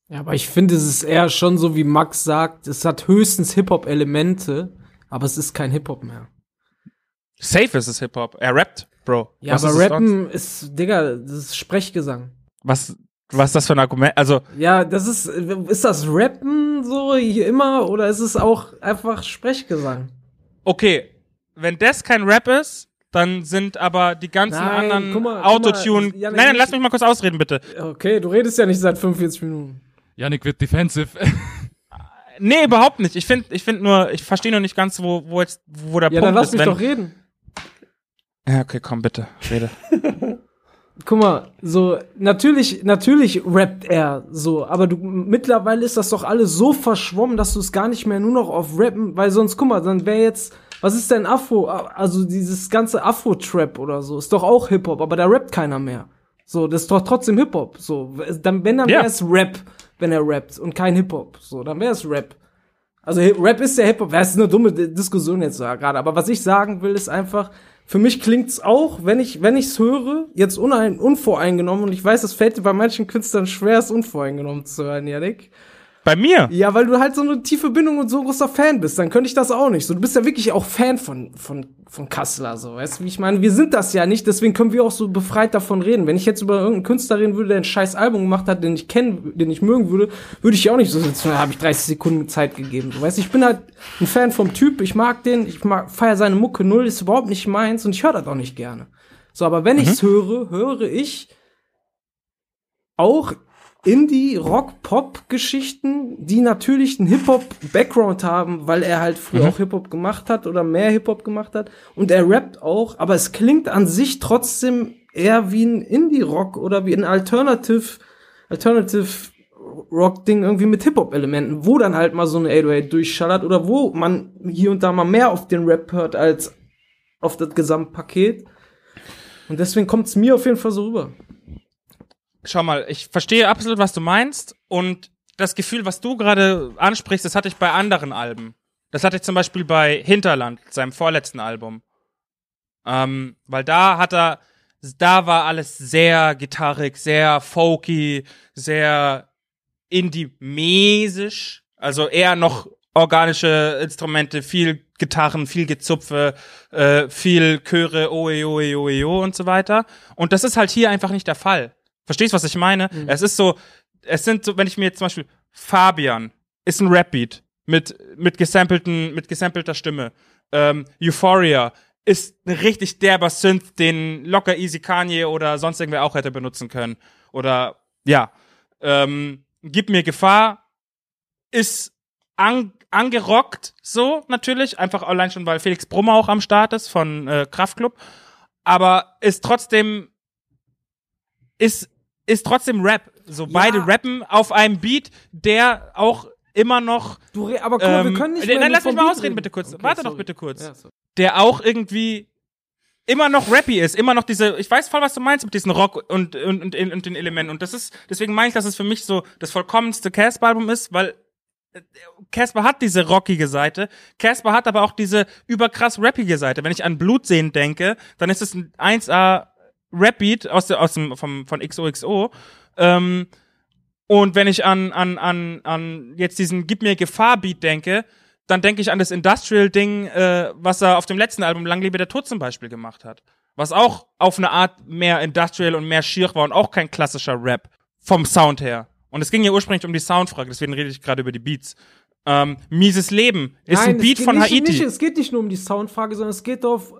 [SPEAKER 8] Ja, aber ich finde, es ist eher schon so, wie Max sagt, es hat höchstens Hip-Hop-Elemente, aber es ist kein Hip-Hop mehr.
[SPEAKER 6] Safe ist es Hip-Hop. Er rappt, Bro.
[SPEAKER 8] Ja,
[SPEAKER 6] Was
[SPEAKER 8] aber
[SPEAKER 6] ist
[SPEAKER 8] Rappen ist, Digga, das ist Sprechgesang.
[SPEAKER 6] Was, was ist das für ein Argument? Also,
[SPEAKER 8] Ja, das ist, ist das Rappen so hier immer oder ist es auch einfach Sprechgesang?
[SPEAKER 6] okay, wenn das kein Rap ist, dann sind aber die ganzen
[SPEAKER 8] Nein,
[SPEAKER 6] anderen
[SPEAKER 8] guck mal, guck
[SPEAKER 6] Autotune.
[SPEAKER 8] mal, Jan,
[SPEAKER 6] nein, nein, lass mich mal kurz ausreden, bitte.
[SPEAKER 8] Okay, du redest ja nicht seit 45 Minuten.
[SPEAKER 7] Yannick wird defensive. <laughs>
[SPEAKER 6] Nee, überhaupt nicht. Ich finde ich find nur, ich verstehe nur nicht ganz, wo, wo jetzt, wo der
[SPEAKER 8] Ja,
[SPEAKER 6] Punkt
[SPEAKER 8] dann lass
[SPEAKER 6] ist.
[SPEAKER 8] mich
[SPEAKER 6] wenn,
[SPEAKER 8] doch reden.
[SPEAKER 6] Ja, okay, komm, bitte, rede. <laughs>
[SPEAKER 8] Guck mal, so, natürlich, natürlich rappt er so, aber du, mittlerweile ist das doch alles so verschwommen, dass du es gar nicht mehr nur noch auf Rappen, weil sonst, guck mal, dann wäre jetzt, was ist denn Afro, also dieses ganze Afro-Trap oder so, ist doch auch Hip-Hop, aber da rappt keiner mehr. So, das ist doch trotzdem Hip-Hop. So, dann, wenn, dann
[SPEAKER 6] Ja.
[SPEAKER 8] wäre es Rap, wenn er rappt und kein Hip-Hop. So, dann wäre es Rap. Also Rap ist ja Hip-Hop. Das ist eine dumme Diskussion jetzt gerade. Aber was ich sagen will, ist einfach, für mich klingt's auch, wenn ich, wenn ich's höre, jetzt unein, unvoreingenommen, und ich weiß, es fällt dir bei manchen Künstlern schwer, es unvoreingenommen zu hören, Janik.
[SPEAKER 6] Bei mir?
[SPEAKER 8] Ja, weil du halt so eine tiefe Bindung und so ein großer Fan bist, dann könnte ich das auch nicht. So, du bist ja wirklich auch Fan von, von, von Kassler, so, weißt du, wie ich meine? Wir sind das ja nicht, deswegen können wir auch so befreit davon reden. Wenn ich jetzt über irgendeinen Künstler reden würde, der ein scheiß Album gemacht hat, den ich kennen, den ich mögen würde, würde ich ja auch nicht so sitzen, da habe ich 30 Sekunden Zeit gegeben, so, weißt du, ich bin halt ein Fan vom Typ, ich mag den, ich mag, feier seine Mucke null, ist überhaupt nicht meins und ich höre das auch nicht gerne. So, aber wenn ich's höre, höre ich auch Indie-Rock-Pop-Geschichten, die natürlich einen Hip-Hop-Background haben, weil er halt früher auch Hip-Hop gemacht hat oder mehr Hip-Hop gemacht hat. Und er rappt auch, aber es klingt an sich trotzdem eher wie ein Indie-Rock oder wie ein Alternative, Alternative Rock-Ding irgendwie mit Hip-Hop-Elementen, wo dann halt mal so eine 808 durchschallert oder wo man hier und da mal mehr auf den Rap hört als auf das Gesamtpaket. Und deswegen kommt's mir auf jeden Fall so rüber.
[SPEAKER 6] Schau mal, ich verstehe absolut, was du meinst. Und das Gefühl, was du gerade ansprichst, das hatte ich bei anderen Alben. Das hatte ich zum Beispiel bei Hinterland, seinem vorletzten Album. Ähm, weil da hat er, da war alles sehr gitarrig, sehr folky, sehr indie-mäßig. Also eher noch organische Instrumente, viel Gitarren, viel Gezupfe, äh, viel Chöre, oe, oe, oe, oe und so weiter. Und das ist halt hier einfach nicht der Fall. Verstehst, was ich meine? Es ist so, es sind so, wenn ich mir jetzt zum Beispiel Fabian ist ein Rapbeat mit mit gesampelten mit gesampelter Stimme. Ähm, Euphoria ist ein richtig derber Synth, den locker Easy Kanye oder sonst irgendwer auch hätte benutzen können. Oder ja, ähm, gib mir Gefahr ist an, angerockt so natürlich einfach allein schon weil Felix Brummer auch am Start ist von äh, Kraftklub, aber ist trotzdem ist ist trotzdem Rap. So beide rappen auf einem Beat, der auch immer noch
[SPEAKER 8] Du, re- aber guck mal, wir
[SPEAKER 6] ähm,
[SPEAKER 8] können nicht
[SPEAKER 6] nein,
[SPEAKER 8] mehr
[SPEAKER 6] lass
[SPEAKER 8] nur
[SPEAKER 6] mich mal
[SPEAKER 8] Beat
[SPEAKER 6] ausreden,
[SPEAKER 8] reden.
[SPEAKER 6] bitte kurz.
[SPEAKER 8] Okay,
[SPEAKER 6] Warte doch
[SPEAKER 8] sorry.
[SPEAKER 6] bitte kurz.
[SPEAKER 8] Ja.
[SPEAKER 6] Der auch irgendwie immer noch rappy ist, immer noch diese, ich weiß voll, was du meinst mit diesem Rock und, und, und, und den Elementen. Und das ist, deswegen meine ich, dass es für mich so das vollkommenste Casper-Album ist, weil äh, Casper hat diese rockige Seite, Casper hat aber auch diese überkrass rappige Seite. Wenn ich an Blutsehen denke, dann ist es ein 1A Rap-Beat aus, der, aus dem, vom, von XOXO. Ähm, und wenn ich an, an, an, an jetzt diesen Gib mir Gefahr-Beat denke, dann denke ich an das Industrial-Ding, äh, was er auf dem letzten Album Lang lebe der Tod zum Beispiel gemacht hat. Was auch auf eine Art mehr Industrial und mehr schier war und auch kein klassischer Rap vom Sound her. Und es ging ja ursprünglich um die Soundfrage, deswegen rede ich gerade über die Beats. Ähm, Mieses Leben ist
[SPEAKER 8] Nein,
[SPEAKER 6] ein Beat von
[SPEAKER 8] nicht,
[SPEAKER 6] Haiti.
[SPEAKER 8] Nicht, es geht nicht nur um die Soundfrage, sondern es geht darauf,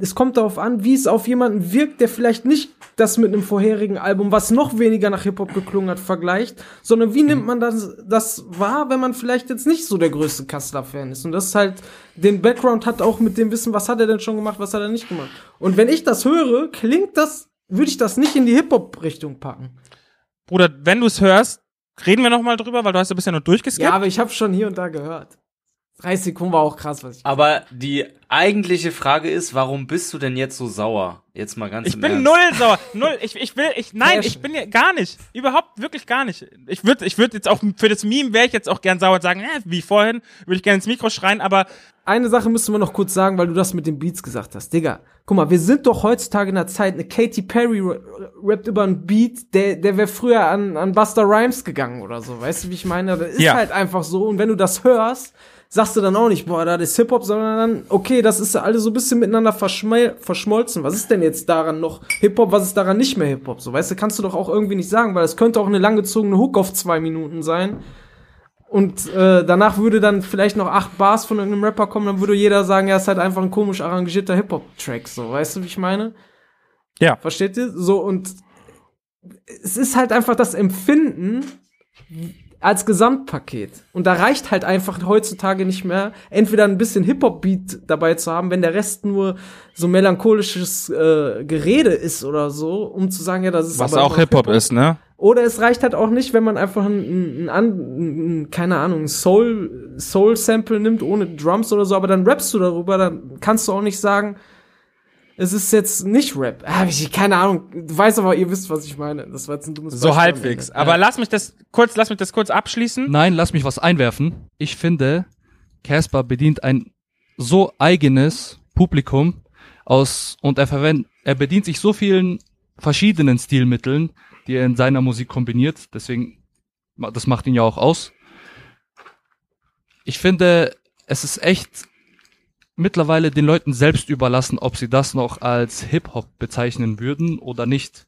[SPEAKER 8] es kommt darauf an, wie es auf jemanden wirkt, der vielleicht nicht das mit einem vorherigen Album, was noch weniger nach Hip-Hop geklungen hat, vergleicht, sondern wie nimmt man das, das wahr, wenn man vielleicht jetzt nicht so der größte Kassler-Fan ist. Und das ist halt, den Background hat auch mit dem Wissen, was hat er denn schon gemacht, was hat er nicht gemacht. Und wenn ich das höre, klingt das, würde ich das nicht in die Hip-Hop-Richtung packen.
[SPEAKER 6] Bruder, wenn du es hörst, reden wir noch mal drüber, weil du hast ja bisher nur durchgeskippt.
[SPEAKER 8] Ja, aber ich habe schon hier und da gehört. 30 Sekunden war auch krass, was ich.
[SPEAKER 5] Aber die eigentliche Frage ist, warum bist du denn jetzt so sauer? Jetzt mal ganz
[SPEAKER 6] Ich
[SPEAKER 5] im
[SPEAKER 6] bin
[SPEAKER 5] Ernst.
[SPEAKER 6] null sauer. Null. Ich, ich will, ich, nein, ich bin ja gar nicht. Überhaupt, wirklich gar nicht. Ich würde, ich würde jetzt auch, für das Meme wäre ich jetzt auch gern sauer und sagen, äh, wie vorhin, würde ich gerne ins Mikro schreien, aber
[SPEAKER 8] Eine Sache müssen wir noch kurz sagen, weil du das mit den Beats gesagt hast. Digga, guck mal, wir sind doch heutzutage in der Zeit, eine Katy Perry ra- rappt über einen Beat, der, der wäre früher an, an Buster Rhymes gegangen oder so. Weißt du, wie ich meine? Das ist
[SPEAKER 6] Ja.
[SPEAKER 8] halt einfach so. Und wenn du das hörst, sagst du dann auch nicht, boah, das ist Hip-Hop, sondern dann, okay, das ist alles so ein bisschen miteinander verschmolzen. Was ist denn jetzt daran noch Hip-Hop, was ist daran nicht mehr Hip-Hop? So, weißt du, kannst du doch auch irgendwie nicht sagen, weil es könnte auch eine langgezogene Hook auf zwei Minuten sein. Und äh, danach würde dann vielleicht noch acht Bars von irgendeinem Rapper kommen, dann würde jeder sagen, ja, ist halt einfach ein komisch arrangierter Hip-Hop-Track, so, weißt du, wie ich meine?
[SPEAKER 6] Ja.
[SPEAKER 8] Versteht ihr? So, und es ist halt einfach das Empfinden als Gesamtpaket. Und da reicht halt einfach heutzutage nicht mehr, entweder ein bisschen Hip-Hop-Beat dabei zu haben, wenn der Rest nur so melancholisches äh, Gerede ist oder so, um zu sagen, ja, das ist
[SPEAKER 6] was
[SPEAKER 8] aber
[SPEAKER 6] auch Hip-Hop ist, ne?
[SPEAKER 8] oder es reicht halt auch nicht, wenn man einfach ein, ein, ein, ein, ein keine Ahnung, ein Soul, Soul Sample nimmt ohne Drums oder so, aber dann rappst du darüber, dann kannst du auch nicht sagen, es ist jetzt nicht Rap. Ah, ich, keine Ahnung. Du weißt aber, ihr wisst, was ich meine. Das war jetzt ein dummes
[SPEAKER 6] So
[SPEAKER 8] Beispiel am
[SPEAKER 6] halbwegs. Aber lass mich das kurz, lass mich das kurz abschließen.
[SPEAKER 7] Nein, lass mich was einwerfen. Ich finde, Casper bedient ein so eigenes Publikum aus und er verwendet, er bedient sich so vielen verschiedenen Stilmitteln, die er in seiner Musik kombiniert. Deswegen, das macht ihn ja auch aus. Ich finde, es ist echt mittlerweile den Leuten selbst überlassen, ob sie das noch als Hip-Hop bezeichnen würden oder nicht.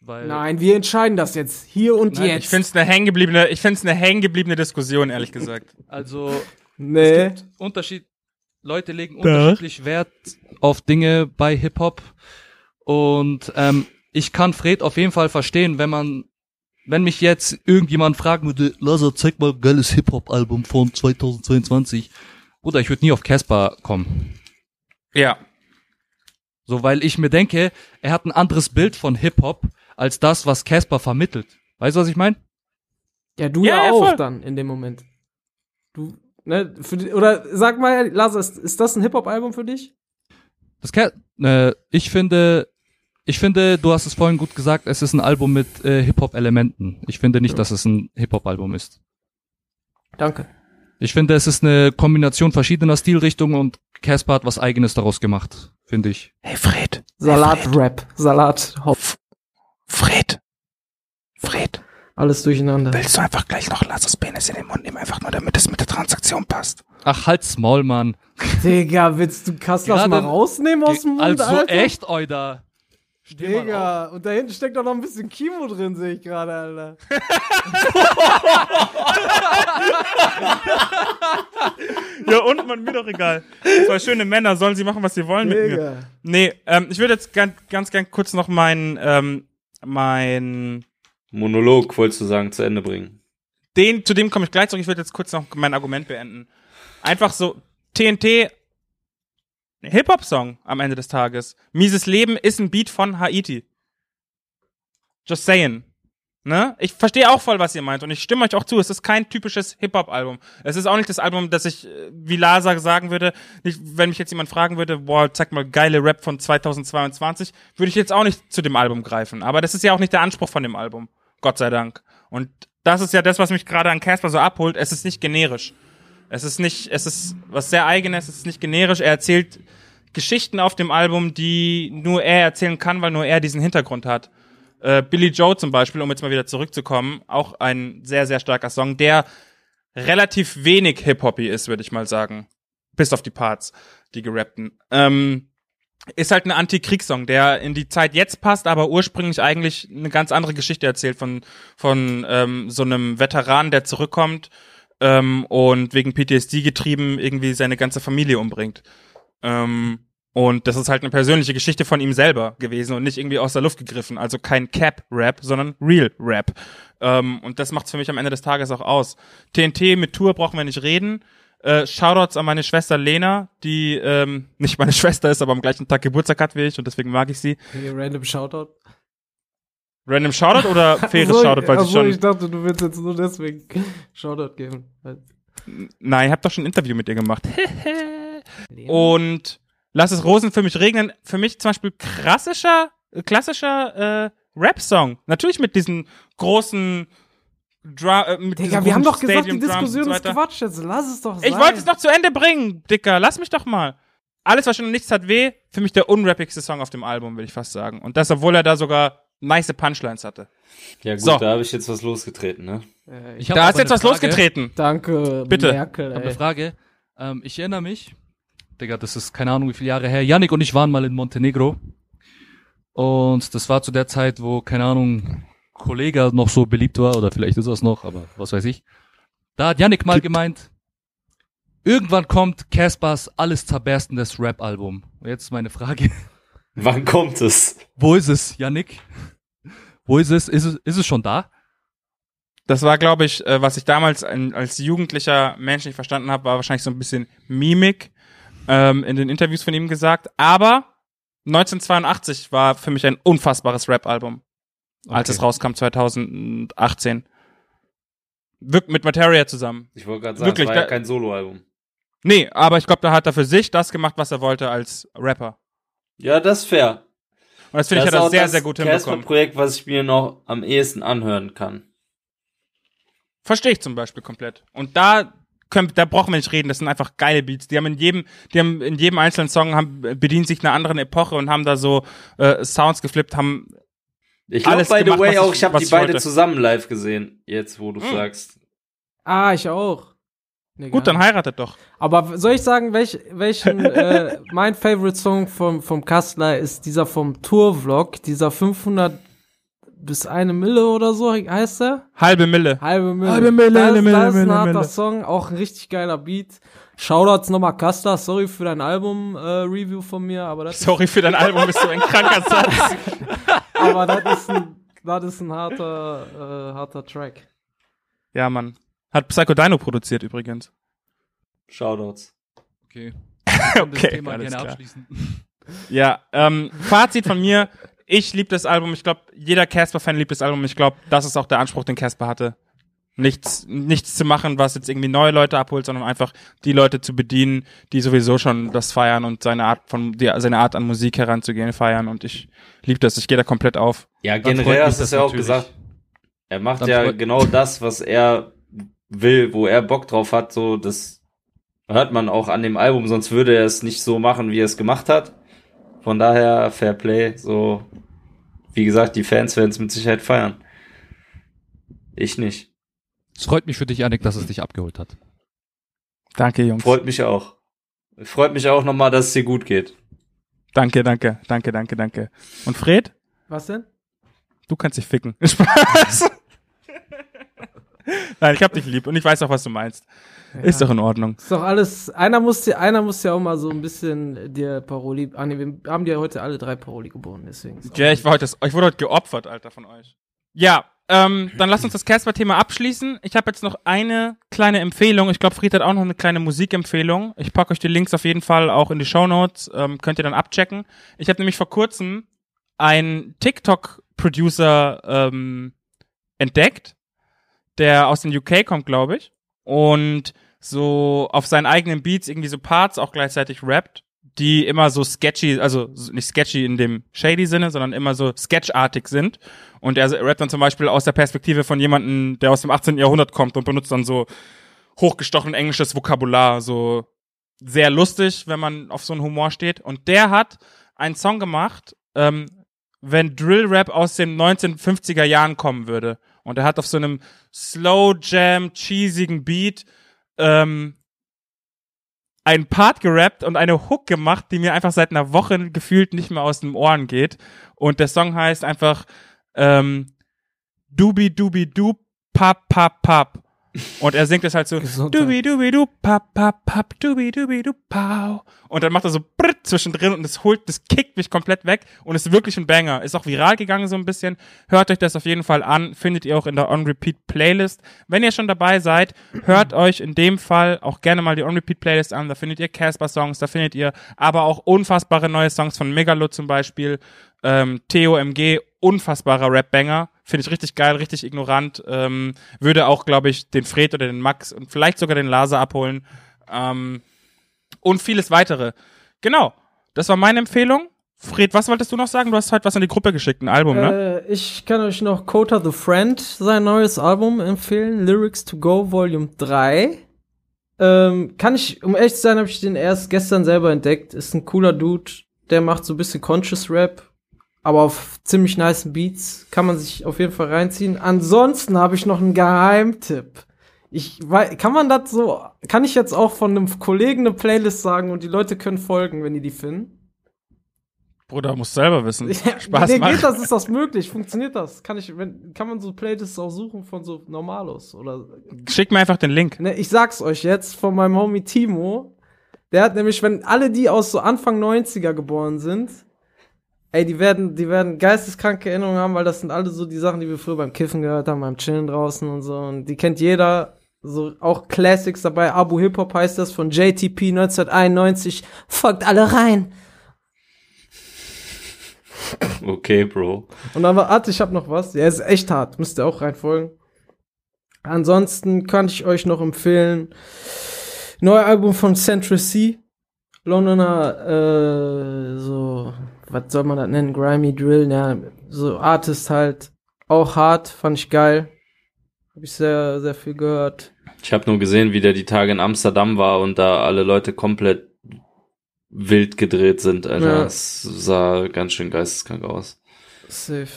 [SPEAKER 7] Weil
[SPEAKER 8] Nein, wir entscheiden das jetzt. Hier und
[SPEAKER 6] Nein,
[SPEAKER 8] jetzt.
[SPEAKER 6] Ich finde es eine hängengebliebene, ich finde es eine hängengebliebene Diskussion, ehrlich gesagt.
[SPEAKER 7] Also
[SPEAKER 8] nee.
[SPEAKER 7] Es gibt Unterschied, Leute legen unterschiedlich Wert auf Dinge bei Hip-Hop. Und ähm, ich kann Fred auf jeden Fall verstehen, wenn man, wenn mich jetzt irgendjemand fragen würde, Lazar, zeig mal ein geiles Hip-Hop-Album von 2022. Oder ich würde nie auf Casper kommen.
[SPEAKER 6] Ja.
[SPEAKER 7] So, weil ich mir denke, er hat ein anderes Bild von Hip-Hop als das, was Casper vermittelt. Weißt du, was ich meine?
[SPEAKER 8] Ja, du
[SPEAKER 6] Ja,
[SPEAKER 8] ja,
[SPEAKER 6] ja,
[SPEAKER 8] auch
[SPEAKER 6] voll.
[SPEAKER 8] dann in dem Moment. Du, ne, für die, oder sag mal, Lazar, ist, ist das ein Hip-Hop-Album für dich?
[SPEAKER 7] Das Ca äh, ich finde, ich finde, du hast es vorhin gut gesagt, es ist ein Album mit äh, Hip-Hop-Elementen. Ich finde nicht, dass es ein Hip-Hop-Album ist.
[SPEAKER 8] Danke.
[SPEAKER 7] Ich finde, es ist eine Kombination verschiedener Stilrichtungen und Casper hat was eigenes daraus gemacht, finde ich.
[SPEAKER 6] Hey Fred.
[SPEAKER 8] Salat-Rap, Salat-Hop,
[SPEAKER 6] Fred. Fred.
[SPEAKER 8] alles durcheinander.
[SPEAKER 6] Willst du einfach gleich noch Lassers Penis in den Mund nehmen, einfach nur damit es mit der Transaktion passt?
[SPEAKER 7] Ach, halt's Maul, Mann.
[SPEAKER 8] Digga, willst du Kaslas
[SPEAKER 7] Gerade-
[SPEAKER 8] mal rausnehmen aus dem Mund,
[SPEAKER 7] also
[SPEAKER 8] Alter?
[SPEAKER 7] echt, Euda. Steh mal auf.
[SPEAKER 8] Digga, und da hinten steckt auch noch ein bisschen Kimo drin, sehe ich gerade, Alter. <laughs>
[SPEAKER 6] Ja, und man, mir doch egal. Zwei schöne Männer, sollen sie machen, was sie wollen mit mir.
[SPEAKER 8] Digga.
[SPEAKER 6] Nee, ähm, ich würde jetzt ganz, ganz gern kurz noch mein, ähm, mein,
[SPEAKER 5] Monolog, wolltest du sagen, zu Ende bringen.
[SPEAKER 6] den, zu dem komme ich gleich zurück. Ich würde jetzt kurz noch mein Argument beenden. Einfach so, TNT, Hip-Hop-Song am Ende des Tages. Mieses Leben ist ein Beat von Haiti. Just saying. Ne? Ich verstehe auch voll, was ihr meint und ich stimme euch auch zu. Es ist kein typisches Hip-Hop-Album. Es ist auch nicht das Album, das ich, äh, wie Lasa sagen würde, nicht, wenn mich jetzt jemand fragen würde, boah, zeig mal geile Rap von 2022, würde ich jetzt auch nicht zu dem Album greifen. Aber das ist ja auch nicht der Anspruch von dem Album. Gott sei Dank. Und das ist ja das, was mich gerade an Casper so abholt. Es ist nicht generisch. Es ist nicht, es ist was sehr eigenes, es ist nicht generisch. Er erzählt Geschichten auf dem Album, die nur er erzählen kann, weil nur er diesen Hintergrund hat. Äh, Billy Joe zum Beispiel, um jetzt mal wieder zurückzukommen, auch ein sehr, sehr starker Song, der relativ wenig Hip-Hoppy ist, würde ich mal sagen. Bis auf die Parts, die gerappten. Ähm, ist halt ein Anti-Kriegssong, der in die Zeit jetzt passt, aber ursprünglich eigentlich eine ganz andere Geschichte erzählt von, von ähm, so einem Veteran, der zurückkommt ähm, und wegen PTSD getrieben irgendwie seine ganze Familie umbringt. Ähm, und das ist halt eine persönliche Geschichte von ihm selber gewesen und nicht irgendwie aus der Luft gegriffen. Also kein Cap-Rap, sondern Real-Rap. Ähm, und das macht's für mich am Ende des Tages auch aus. TNT mit Tour brauchen wir nicht reden. Äh, Shoutouts an meine Schwester Lena, die ähm, nicht meine <laughs> Schwester ist, aber am gleichen Tag Geburtstag hat wie ich und deswegen mag ich sie.
[SPEAKER 8] Hey, random Shoutout.
[SPEAKER 6] Random Shoutout oder <laughs> faires
[SPEAKER 8] Obwohl-
[SPEAKER 6] Shoutout, weil schon...
[SPEAKER 8] ich dachte, du willst jetzt nur deswegen <laughs> Shoutout geben.
[SPEAKER 6] Nein, ich habe doch schon ein Interview mit ihr gemacht. <laughs> Und Lass es Rosen für mich regnen. Für mich zum Beispiel klassischer, klassischer äh, Rap-Song. Natürlich mit diesen großen Dra äh, mit
[SPEAKER 8] Digga, wir haben doch gesagt, die
[SPEAKER 6] Stadium
[SPEAKER 8] Diskussion
[SPEAKER 6] so
[SPEAKER 8] ist. Quatsch. Jetzt lass es doch sein.
[SPEAKER 6] Ich wollte es noch zu Ende bringen, Dicker. Lass mich doch mal. Alles, was schon nichts hat weh, für mich der unrappigste Song auf dem Album, will ich fast sagen. Und das, obwohl er da sogar nice Punchlines hatte.
[SPEAKER 5] Ja gut,
[SPEAKER 6] So.
[SPEAKER 5] da habe ich jetzt was losgetreten, ne?
[SPEAKER 8] Äh,
[SPEAKER 7] Ich
[SPEAKER 6] Da ist jetzt was
[SPEAKER 7] Frage.
[SPEAKER 6] losgetreten.
[SPEAKER 8] Danke,
[SPEAKER 6] Bitte.
[SPEAKER 8] Merkel,
[SPEAKER 7] Ich habe eine. Frage. Ähm, ich erinnere mich, Digga, das ist keine Ahnung wie viele Jahre her. Yannick und ich waren mal in Montenegro. Und das war zu der Zeit, wo, keine Ahnung, Kollega noch so beliebt war, oder vielleicht ist er es noch, aber was weiß ich. Da hat Yannick mal gemeint, irgendwann kommt Caspers alles zerberstendes Rap-Album. Jetzt ist meine Frage.
[SPEAKER 5] Wann kommt es?
[SPEAKER 7] Wo ist es, Yannick? Wo ist es? Ist es, ist es schon da?
[SPEAKER 6] Das war, glaube ich, äh, was ich damals ein, als jugendlicher Mensch nicht verstanden habe, war wahrscheinlich so ein bisschen Mimik ähm, in den Interviews von ihm gesagt. Aber 1982 war für mich ein unfassbares Rap-Album, als
[SPEAKER 7] Okay.
[SPEAKER 6] es rauskam 2018. Wirkt mit Materia zusammen.
[SPEAKER 5] Ich wollte gerade sagen,
[SPEAKER 6] Wirklich,
[SPEAKER 5] es war ja kein Soloalbum.
[SPEAKER 6] Nee, aber ich glaube, da hat er für sich das gemacht, was er wollte als Rapper.
[SPEAKER 5] Ja, das ist fair.
[SPEAKER 6] Und das finde ich,
[SPEAKER 5] Das
[SPEAKER 6] hat
[SPEAKER 5] ist
[SPEAKER 6] er
[SPEAKER 5] auch
[SPEAKER 6] sehr,
[SPEAKER 5] das
[SPEAKER 6] sehr gut hinbekommen.
[SPEAKER 5] Casper-Projekt, was ich mir noch am ehesten anhören kann.
[SPEAKER 6] Verstehe ich zum Beispiel komplett. Und da können, da brauchen wir nicht reden, das sind einfach geile Beats. Die haben in jedem, die haben in jedem einzelnen Song haben, bedienen sich einer anderen Epoche und haben da so äh, Sounds geflippt, haben
[SPEAKER 5] Ich glaube, by the
[SPEAKER 6] gemacht,
[SPEAKER 5] way,
[SPEAKER 6] was
[SPEAKER 5] auch,
[SPEAKER 6] ich-
[SPEAKER 5] ich habe die
[SPEAKER 6] ich
[SPEAKER 5] beide
[SPEAKER 6] wollte.
[SPEAKER 5] zusammen live gesehen, jetzt wo du
[SPEAKER 6] Hm.
[SPEAKER 5] sagst.
[SPEAKER 8] Ah, ich auch. Digga.
[SPEAKER 6] gut, dann heiratet doch.
[SPEAKER 8] Aber soll ich sagen, welch, welchen, äh, <laughs> mein Favorite Song vom, vom Kastler ist dieser vom Tour-Vlog, dieser 500 bis eine Mille oder so heißt er?
[SPEAKER 6] Halbe Mille.
[SPEAKER 8] Halbe Mille.
[SPEAKER 6] Halbe Mille,
[SPEAKER 8] das,
[SPEAKER 6] Mille, Mille,
[SPEAKER 8] das ist ein harter
[SPEAKER 6] Mille.
[SPEAKER 8] Song, auch ein richtig geiler Beat. Shoutouts nochmal Kastler, sorry für dein Album-Review von mir, aber das,
[SPEAKER 6] Sorry für dein Album, bist du ein kranker <laughs> Satz.
[SPEAKER 8] aber das ist ein, das ist ein harter, äh, harter Track.
[SPEAKER 6] Ja, Mann. Hat Psycho Dino produziert übrigens.
[SPEAKER 5] Shoutouts.
[SPEAKER 7] Okay. <laughs> Das
[SPEAKER 6] Okay,
[SPEAKER 7] Thema
[SPEAKER 6] alles
[SPEAKER 7] gerne
[SPEAKER 6] klar.
[SPEAKER 7] abschließen. <laughs>
[SPEAKER 6] Ja, ähm, Fazit von mir. Ich liebe das Album. Ich glaube, jeder Casper-Fan liebt das Album. Ich glaube, das ist auch der Anspruch, den Casper hatte. Nichts, nichts zu machen, was jetzt irgendwie neue Leute abholt, sondern einfach die Leute zu bedienen, die sowieso schon das feiern und seine Art von, die, seine Art an Musik heranzugehen feiern. Und ich liebe das. Ich gehe da komplett auf.
[SPEAKER 5] Ja, generell hast du
[SPEAKER 7] das
[SPEAKER 5] es ja auch gesagt. Er macht
[SPEAKER 7] Dann
[SPEAKER 5] ja genau das, was er will, wo er Bock drauf hat, so, das hört man auch an dem Album, sonst würde er es nicht so machen, wie er es gemacht hat. Von daher, Fair Play, so, wie gesagt, die Fans werden es mit Sicherheit feiern. Ich nicht.
[SPEAKER 7] Es freut mich für dich, Janik, dass es dich abgeholt hat.
[SPEAKER 6] Danke, Jungs.
[SPEAKER 5] Freut mich auch. Freut mich auch nochmal, dass es dir gut geht.
[SPEAKER 6] Danke, danke, danke, danke, danke. Und Fred?
[SPEAKER 8] Was denn?
[SPEAKER 6] Du kannst dich ficken. <laughs> Spaß. <laughs> Nein, ich hab dich lieb und ich weiß auch, was du meinst. Ist doch in Ordnung.
[SPEAKER 8] Ist doch alles, einer muss, ja- einer muss ja auch mal so ein bisschen dir Paroli, ah nee, wir haben dir heute alle drei Paroli geboren, deswegen.
[SPEAKER 6] Ja, ich, war heute, ich wurde heute geopfert, Alter, von euch. Ja, ähm, dann lasst uns das Casper-Thema abschließen. Ich habe jetzt noch eine kleine Empfehlung. Ich glaube, Fried hat auch noch eine kleine Musikempfehlung. Ich packe euch die Links auf jeden Fall auch in die Shownotes. Ähm, könnt ihr dann abchecken. Ich habe nämlich vor kurzem einen TikTok-Producer ähm, entdeckt, der aus den UK kommt, glaube ich. Und so auf seinen eigenen Beats irgendwie so Parts auch gleichzeitig rappt, die immer so sketchy, also so- nicht sketchy in dem shady Sinne, sondern immer so sketchartig sind. Und er rappt dann zum Beispiel aus der Perspektive von jemandem, der aus dem 18. Jahrhundert kommt und benutzt dann so hochgestochen englisches Vokabular, so sehr lustig, wenn man auf so einen Humor steht. Und der hat einen Song gemacht, ähm, wenn Drill Rap aus den 1950er Jahren kommen würde. Und er hat auf so einem Slow Jam, cheesigen Beat ähm, einen Part gerappt und eine Hook gemacht, die mir einfach seit einer Woche gefühlt nicht mehr aus den Ohren geht. Und der Song heißt einfach ähm, Dubi Dubi Du Pap Pap Pap. Und er singt es halt so. Dubi Dubi Du Pap Pap Pap Dubi Dubi Du Pau. Und dann macht er so Britt zwischendrin und es holt, das kickt mich komplett weg und ist wirklich ein Banger. Ist auch viral gegangen so ein bisschen. Hört euch das auf jeden Fall an. Findet ihr auch in der On Repeat Playlist. Wenn ihr schon dabei seid, hört euch in dem Fall auch gerne mal die On Repeat Playlist an. Da findet ihr Casper Songs, da findet ihr aber auch unfassbare neue Songs von Megalo zum Beispiel. Ähm, Theo MG, unfassbarer Rap-Banger. Finde ich richtig geil, richtig ignorant. Ähm, würde auch, glaube ich, den Fred oder den Max und vielleicht sogar den Laser abholen. Ähm, und vieles weitere. Genau. Das war meine Empfehlung. Fred, was wolltest du noch sagen? Du hast heute was in die Gruppe geschickt, ein Album, ne?
[SPEAKER 8] Äh, ich kann euch noch Kota the Friend, sein neues Album empfehlen, Lyrics to Go Volume 3. Ähm, kann ich, um ehrlich zu sein, habe ich den erst gestern selber entdeckt. Ist ein cooler Dude, der macht so ein bisschen Conscious Rap, aber auf ziemlich nice Beats. Kann man sich auf jeden Fall reinziehen. Ansonsten habe ich noch einen Geheimtipp. Ich weiß, kann man das so, kann ich jetzt auch von einem Kollegen eine Playlist sagen und die Leute können folgen, wenn die die finden?
[SPEAKER 6] Bruder, musst selber wissen. <laughs>
[SPEAKER 8] Ja,
[SPEAKER 6] Spaß
[SPEAKER 8] nee, geht das? Ist das möglich? Funktioniert das? Kann ich, wenn, kann man so Playlists auch suchen von so Normalos oder?
[SPEAKER 6] Schick mir einfach den Link.
[SPEAKER 8] Ne, ich sag's euch jetzt von meinem Homie Timo. Der hat nämlich, wenn alle die aus so Anfang 90er geboren sind, ey, die werden, die werden geisteskranke Erinnerungen haben, weil das sind alle so die Sachen, die wir früher beim Kiffen gehört haben, beim Chillen draußen und so. Und die kennt jeder. So auch Classics dabei. Abu Hip Hop heißt das von JTP 1991. Folgt alle rein.
[SPEAKER 5] Okay, Bro.
[SPEAKER 8] Und dann war, warte, ich hab noch was. Ja, ist echt hart. Müsst ihr auch reinfolgen. Ansonsten kann ich euch noch empfehlen, neues Album von Central C. Londoner, äh, so was soll man das nennen? Grimy Drill, ja, so Artist halt. Auch hart, fand ich geil. Hab ich sehr, sehr viel gehört.
[SPEAKER 5] Ich habe nur gesehen, wie der die Tage in Amsterdam war und da alle Leute komplett wild gedreht sind, Alter.
[SPEAKER 8] Ja.
[SPEAKER 5] Das sah ganz schön geisteskrank aus.
[SPEAKER 8] Safe.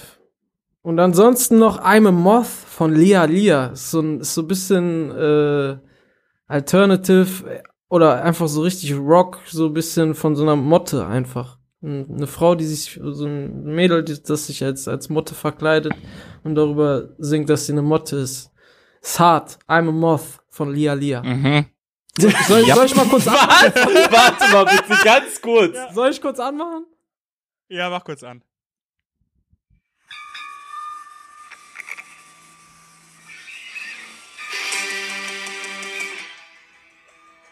[SPEAKER 8] Und ansonsten noch I'm a Moth von Lia Lia. Ist so ein, ist so ein bisschen äh, Alternative oder einfach so richtig Rock, so ein bisschen von so einer Motte einfach. Eine Frau, die sich, so ein Mädel, die, das sich als, als Motte verkleidet und darüber singt, dass sie eine Motte ist. Ist hart. I'm a Moth von Lia Lia.
[SPEAKER 6] Mhm.
[SPEAKER 8] Soll, soll ich mal kurz <laughs> anmachen?
[SPEAKER 5] Warte mal bitte, ganz kurz.
[SPEAKER 8] Soll ich kurz anmachen?
[SPEAKER 6] Ja, mach kurz an.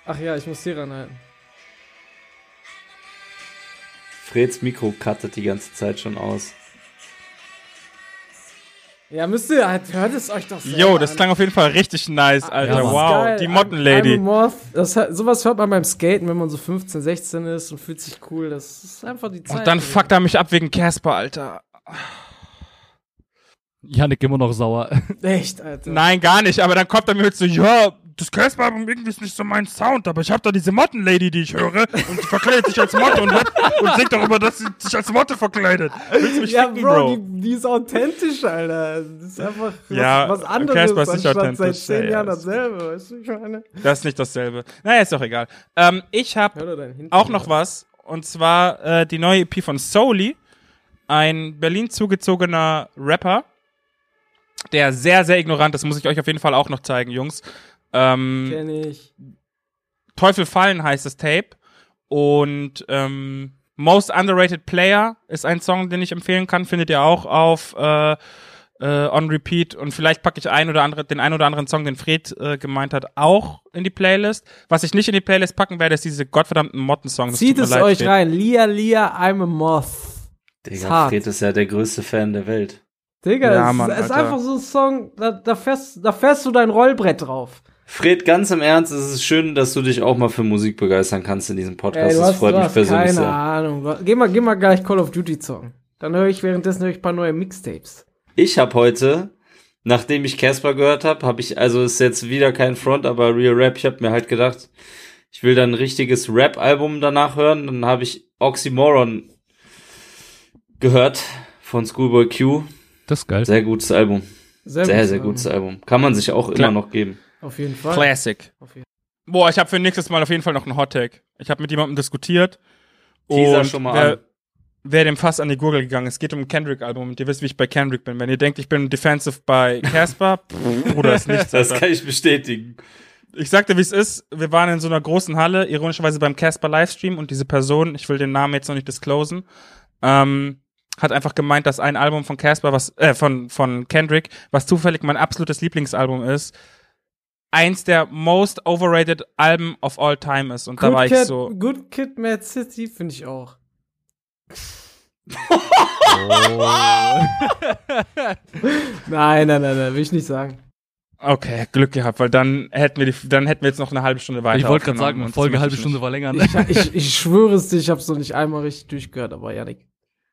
[SPEAKER 8] Ach ja, ich muss hier ranhalten.
[SPEAKER 5] Freds Mikro cuttet die ganze Zeit schon aus.
[SPEAKER 8] Ja, müsst ihr, halt, hört es euch doch selber
[SPEAKER 6] Jo, das
[SPEAKER 8] an.
[SPEAKER 6] klang auf jeden Fall richtig nice, Alter.
[SPEAKER 7] Ja,
[SPEAKER 6] wow,
[SPEAKER 8] Geil.
[SPEAKER 6] die Mottenlady.
[SPEAKER 8] Sowas hört man beim Skaten, wenn man so 15, 16 ist und fühlt sich cool. Das ist einfach die Zeit.
[SPEAKER 6] Und dann fuckt er mich ab wegen Casper, Alter.
[SPEAKER 7] Janik immer noch sauer.
[SPEAKER 8] Echt, Alter.
[SPEAKER 6] Nein, gar nicht, aber dann kommt er mir mit so, ja, das Casper-Album irgendwie ist nicht so mein Sound, aber ich hab da diese Mottenlady, die ich höre, und die verkleidet sich als Motte und, und singt darüber, dass sie sich als Motte verkleidet. Willst du mich
[SPEAKER 8] Ja,
[SPEAKER 6] ficken,
[SPEAKER 8] Bro,
[SPEAKER 6] Bro?
[SPEAKER 8] Die, die ist authentisch, Alter. Das ist einfach was,
[SPEAKER 6] Ja,
[SPEAKER 8] was anderes
[SPEAKER 6] Casper ist nicht
[SPEAKER 8] seit
[SPEAKER 6] authentisch,
[SPEAKER 8] 10
[SPEAKER 6] ja,
[SPEAKER 8] Jahren
[SPEAKER 6] ja.
[SPEAKER 8] dasselbe. Weißt du, ich meine?
[SPEAKER 6] Das ist nicht dasselbe. Naja, ist doch egal. Ähm, ich hab
[SPEAKER 8] Hör doch deinen Hintern
[SPEAKER 6] auch noch was, und zwar äh, die neue EP von Soli, ein Berlin zugezogener Rapper, der sehr, sehr ignorant ist, muss ich euch auf jeden Fall auch noch zeigen, Jungs. Ähm,
[SPEAKER 8] Kenn ich.
[SPEAKER 6] Teufel fallen heißt das Tape. Und ähm, Most Underrated Player ist ein Song, den ich empfehlen kann. Findet ihr auch auf äh, äh, On Repeat. Und vielleicht packe ich ein oder andere, den ein oder anderen Song, den Fred äh, gemeint hat, auch in die Playlist. Was ich nicht in die Playlist packen werde, ist diese gottverdammten Motten-Songs.
[SPEAKER 8] Zieht es
[SPEAKER 6] leid,
[SPEAKER 8] euch
[SPEAKER 6] Fred.
[SPEAKER 8] rein. Lia, Lia, I'm a Moth.
[SPEAKER 5] Digga,
[SPEAKER 8] hart.
[SPEAKER 5] Fred ist ja der größte Fan der Welt.
[SPEAKER 8] Digga,
[SPEAKER 6] Ja,
[SPEAKER 8] es
[SPEAKER 6] Mann,
[SPEAKER 8] ist
[SPEAKER 6] Alter.
[SPEAKER 8] einfach so ein Song, da, da, fährst, da fährst du dein Rollbrett drauf.
[SPEAKER 5] Fred, ganz im Ernst, es ist schön, dass du dich auch mal für Musik begeistern kannst in diesem Podcast.
[SPEAKER 8] Ey,
[SPEAKER 5] das
[SPEAKER 8] hast,
[SPEAKER 5] freut mich persönlich
[SPEAKER 8] keine
[SPEAKER 5] sehr.
[SPEAKER 8] Ahnung. Du- Geh mal, geh mal gleich Call of Duty Song. Dann höre ich währenddessen höre ich ein paar neue Mixtapes.
[SPEAKER 5] Ich habe heute, nachdem ich Casper gehört habe, habe ich, also ist jetzt wieder kein Front, aber Real Rap, ich habe mir halt gedacht, ich will dann ein richtiges Rap-Album danach hören. Dann habe ich Oxymoron gehört von Schoolboy Q.
[SPEAKER 7] Das ist geil.
[SPEAKER 5] Sehr gutes Album.
[SPEAKER 8] Sehr,
[SPEAKER 5] Sehr, sehr gutes Album. Kann man sich auch
[SPEAKER 6] Klar.
[SPEAKER 5] immer noch geben.
[SPEAKER 8] Auf jeden Fall.
[SPEAKER 6] Classic.
[SPEAKER 8] Auf jeden
[SPEAKER 6] Boah, ich habe für nächstes Mal auf jeden Fall noch einen Hot-Tag. Ich habe mit jemandem diskutiert.
[SPEAKER 5] Teaser
[SPEAKER 6] und
[SPEAKER 5] schon mal
[SPEAKER 6] wer,
[SPEAKER 5] an.
[SPEAKER 6] wer dem fast an die Gurgel gegangen ist. Es geht um ein Kendrick-Album und ihr wisst, wie ich bei Kendrick bin. Wenn ihr denkt, ich bin defensive bei Casper, <laughs> Bruder, ist nichts.
[SPEAKER 5] Das
[SPEAKER 6] Alter.
[SPEAKER 5] kann ich bestätigen.
[SPEAKER 6] Ich sagte, wie es ist. Wir waren in so einer großen Halle, ironischerweise beim Casper Livestream und diese Person, ich will den Namen jetzt noch nicht disclosen, ähm, hat einfach gemeint, dass ein Album von Casper, was, äh, von, von Kendrick, was zufällig mein absolutes Lieblingsalbum ist, eins der most overrated Alben of all time ist. Und da war ich
[SPEAKER 8] Kid,
[SPEAKER 6] so,
[SPEAKER 8] Good Kid, Mad City finde ich auch. <laughs> nein, nein, nein, nein, will ich nicht sagen.
[SPEAKER 6] okay, Glück gehabt, weil dann hätten wir die, dann hätten wir jetzt noch eine halbe Stunde weiter.
[SPEAKER 7] Ich wollte gerade sagen, Folge
[SPEAKER 6] das
[SPEAKER 7] halbe
[SPEAKER 6] ich
[SPEAKER 7] Stunde
[SPEAKER 6] nicht.
[SPEAKER 7] verlängern.
[SPEAKER 8] Ich, ich, ich schwöre es dir, ich habe es noch nicht einmal richtig durchgehört, aber Janik.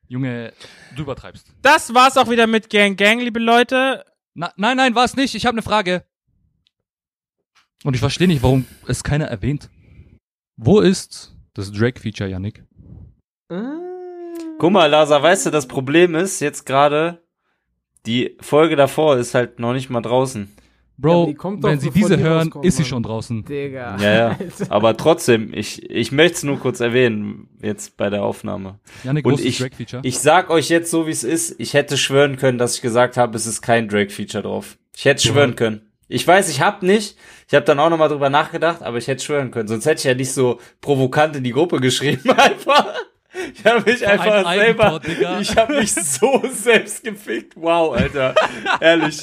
[SPEAKER 7] Junge, du übertreibst.
[SPEAKER 6] Das war's auch wieder mit Gang Gang, liebe Leute.
[SPEAKER 7] Na, nein, nein, war es nicht. Ich habe eine Frage. Und ich verstehe nicht, warum es keiner erwähnt. Wo ist das Drake-Feature, Yannick?
[SPEAKER 5] Guck mal, Lasa, weißt du, das Problem ist jetzt gerade, die Folge davor ist halt noch nicht mal draußen.
[SPEAKER 8] Ja,
[SPEAKER 7] Bro,
[SPEAKER 8] doch,
[SPEAKER 7] wenn sie diese
[SPEAKER 8] die
[SPEAKER 7] hören, ist sie schon draußen.
[SPEAKER 8] Digga.
[SPEAKER 5] Ja, ja. <laughs> Aber trotzdem, ich, ich möchte es nur kurz erwähnen, jetzt bei der Aufnahme.
[SPEAKER 7] Yannick,
[SPEAKER 5] Und
[SPEAKER 7] wo ist das
[SPEAKER 5] ich, ich sag euch jetzt so, wie es ist, ich hätte schwören können, dass ich gesagt habe, es ist kein Drake-Feature drauf. Ich hätte
[SPEAKER 7] Du
[SPEAKER 5] schwören können. Ich weiß, ich hab nicht. Ich habe dann auch nochmal drüber nachgedacht, aber ich hätte schwören können. Sonst hätte ich ja nicht so provokant in die Gruppe geschrieben <laughs> einfach. Ich habe mich
[SPEAKER 7] Ein
[SPEAKER 5] einfach selber,
[SPEAKER 7] Eigentor,
[SPEAKER 5] ich habe mich <laughs> so selbst gefickt. Wow, Alter. Ehrlich.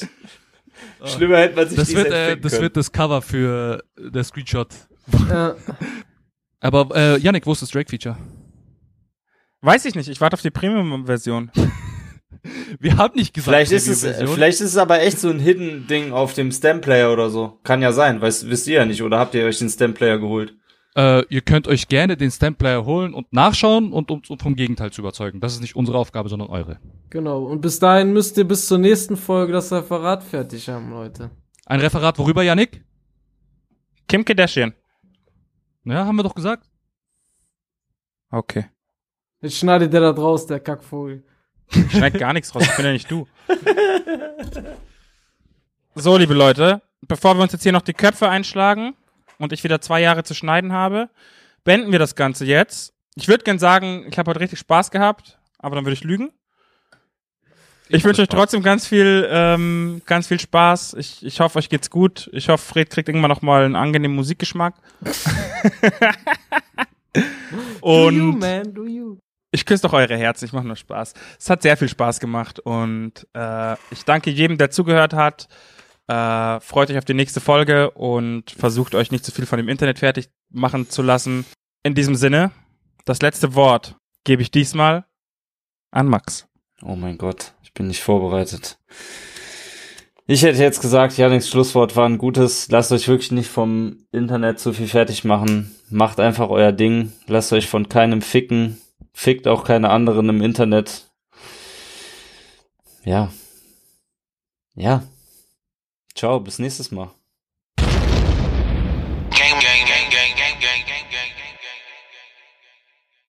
[SPEAKER 5] Schlimmer hätte man sich
[SPEAKER 7] Das
[SPEAKER 5] nicht
[SPEAKER 7] wird,
[SPEAKER 5] selbst
[SPEAKER 7] äh, das
[SPEAKER 5] können.
[SPEAKER 7] wird das Cover für äh, der Screenshot.
[SPEAKER 8] Ja. <laughs>
[SPEAKER 7] Aber äh, Yannick, wo ist das Drake-Feature?
[SPEAKER 6] Weiß ich nicht, ich warte auf die Premium-Version.
[SPEAKER 7] Wir haben nicht gesagt,
[SPEAKER 5] Vielleicht ist es,
[SPEAKER 7] Review-Version.
[SPEAKER 5] vielleicht ist es aber echt so ein Hidden Ding auf dem Stem Player oder so. Kann ja sein, weißt, wisst ihr ja nicht, oder habt ihr euch den Stem Player geholt?
[SPEAKER 7] Äh, ihr könnt euch gerne den Stamplayer holen und nachschauen und uns vom Gegenteil zu überzeugen. Das ist nicht unsere Aufgabe, sondern eure.
[SPEAKER 8] Genau. Und bis dahin müsst ihr bis zur nächsten Folge das Referat fertig haben, Leute.
[SPEAKER 7] Ein Referat worüber, Yannick?
[SPEAKER 6] Kim Kardashian.
[SPEAKER 7] Ja, haben wir doch gesagt.
[SPEAKER 6] Okay.
[SPEAKER 8] Jetzt schneidet der da draus, der Kackvogel.
[SPEAKER 6] Schmeckt gar nichts raus, ich bin ja nicht du. So, liebe Leute, bevor wir uns jetzt hier noch die Köpfe einschlagen und ich wieder zwei Jahre zu schneiden habe, beenden wir das Ganze jetzt. Ich würde gern sagen, ich habe heute richtig Spaß gehabt, aber dann würde ich lügen. Ich wünsche euch trotzdem ganz viel, ähm, ganz viel Spaß. Ich, ich hoffe, euch geht's gut. Ich hoffe, Fred kriegt irgendwann noch mal einen angenehmen Musikgeschmack. <laughs>
[SPEAKER 8] do you,
[SPEAKER 6] und
[SPEAKER 8] man, do you.
[SPEAKER 6] Ich küsse doch eure Herzen, ich mache nur Spaß. Es hat sehr viel Spaß gemacht und äh, ich danke jedem, der zugehört hat. Äh, freut euch auf die nächste Folge und versucht euch nicht zu viel von dem Internet fertig machen zu lassen. In diesem Sinne, das letzte Wort gebe ich diesmal an Max.
[SPEAKER 5] Oh mein Gott, ich bin nicht vorbereitet. Ich hätte jetzt gesagt, Janiks Schlusswort war ein gutes. Lasst euch wirklich nicht vom Internet zu viel fertig machen. Macht einfach euer Ding. Lasst euch von keinem ficken. Fickt auch keine anderen im Internet. Ja. Ja. Ciao, bis nächstes Mal.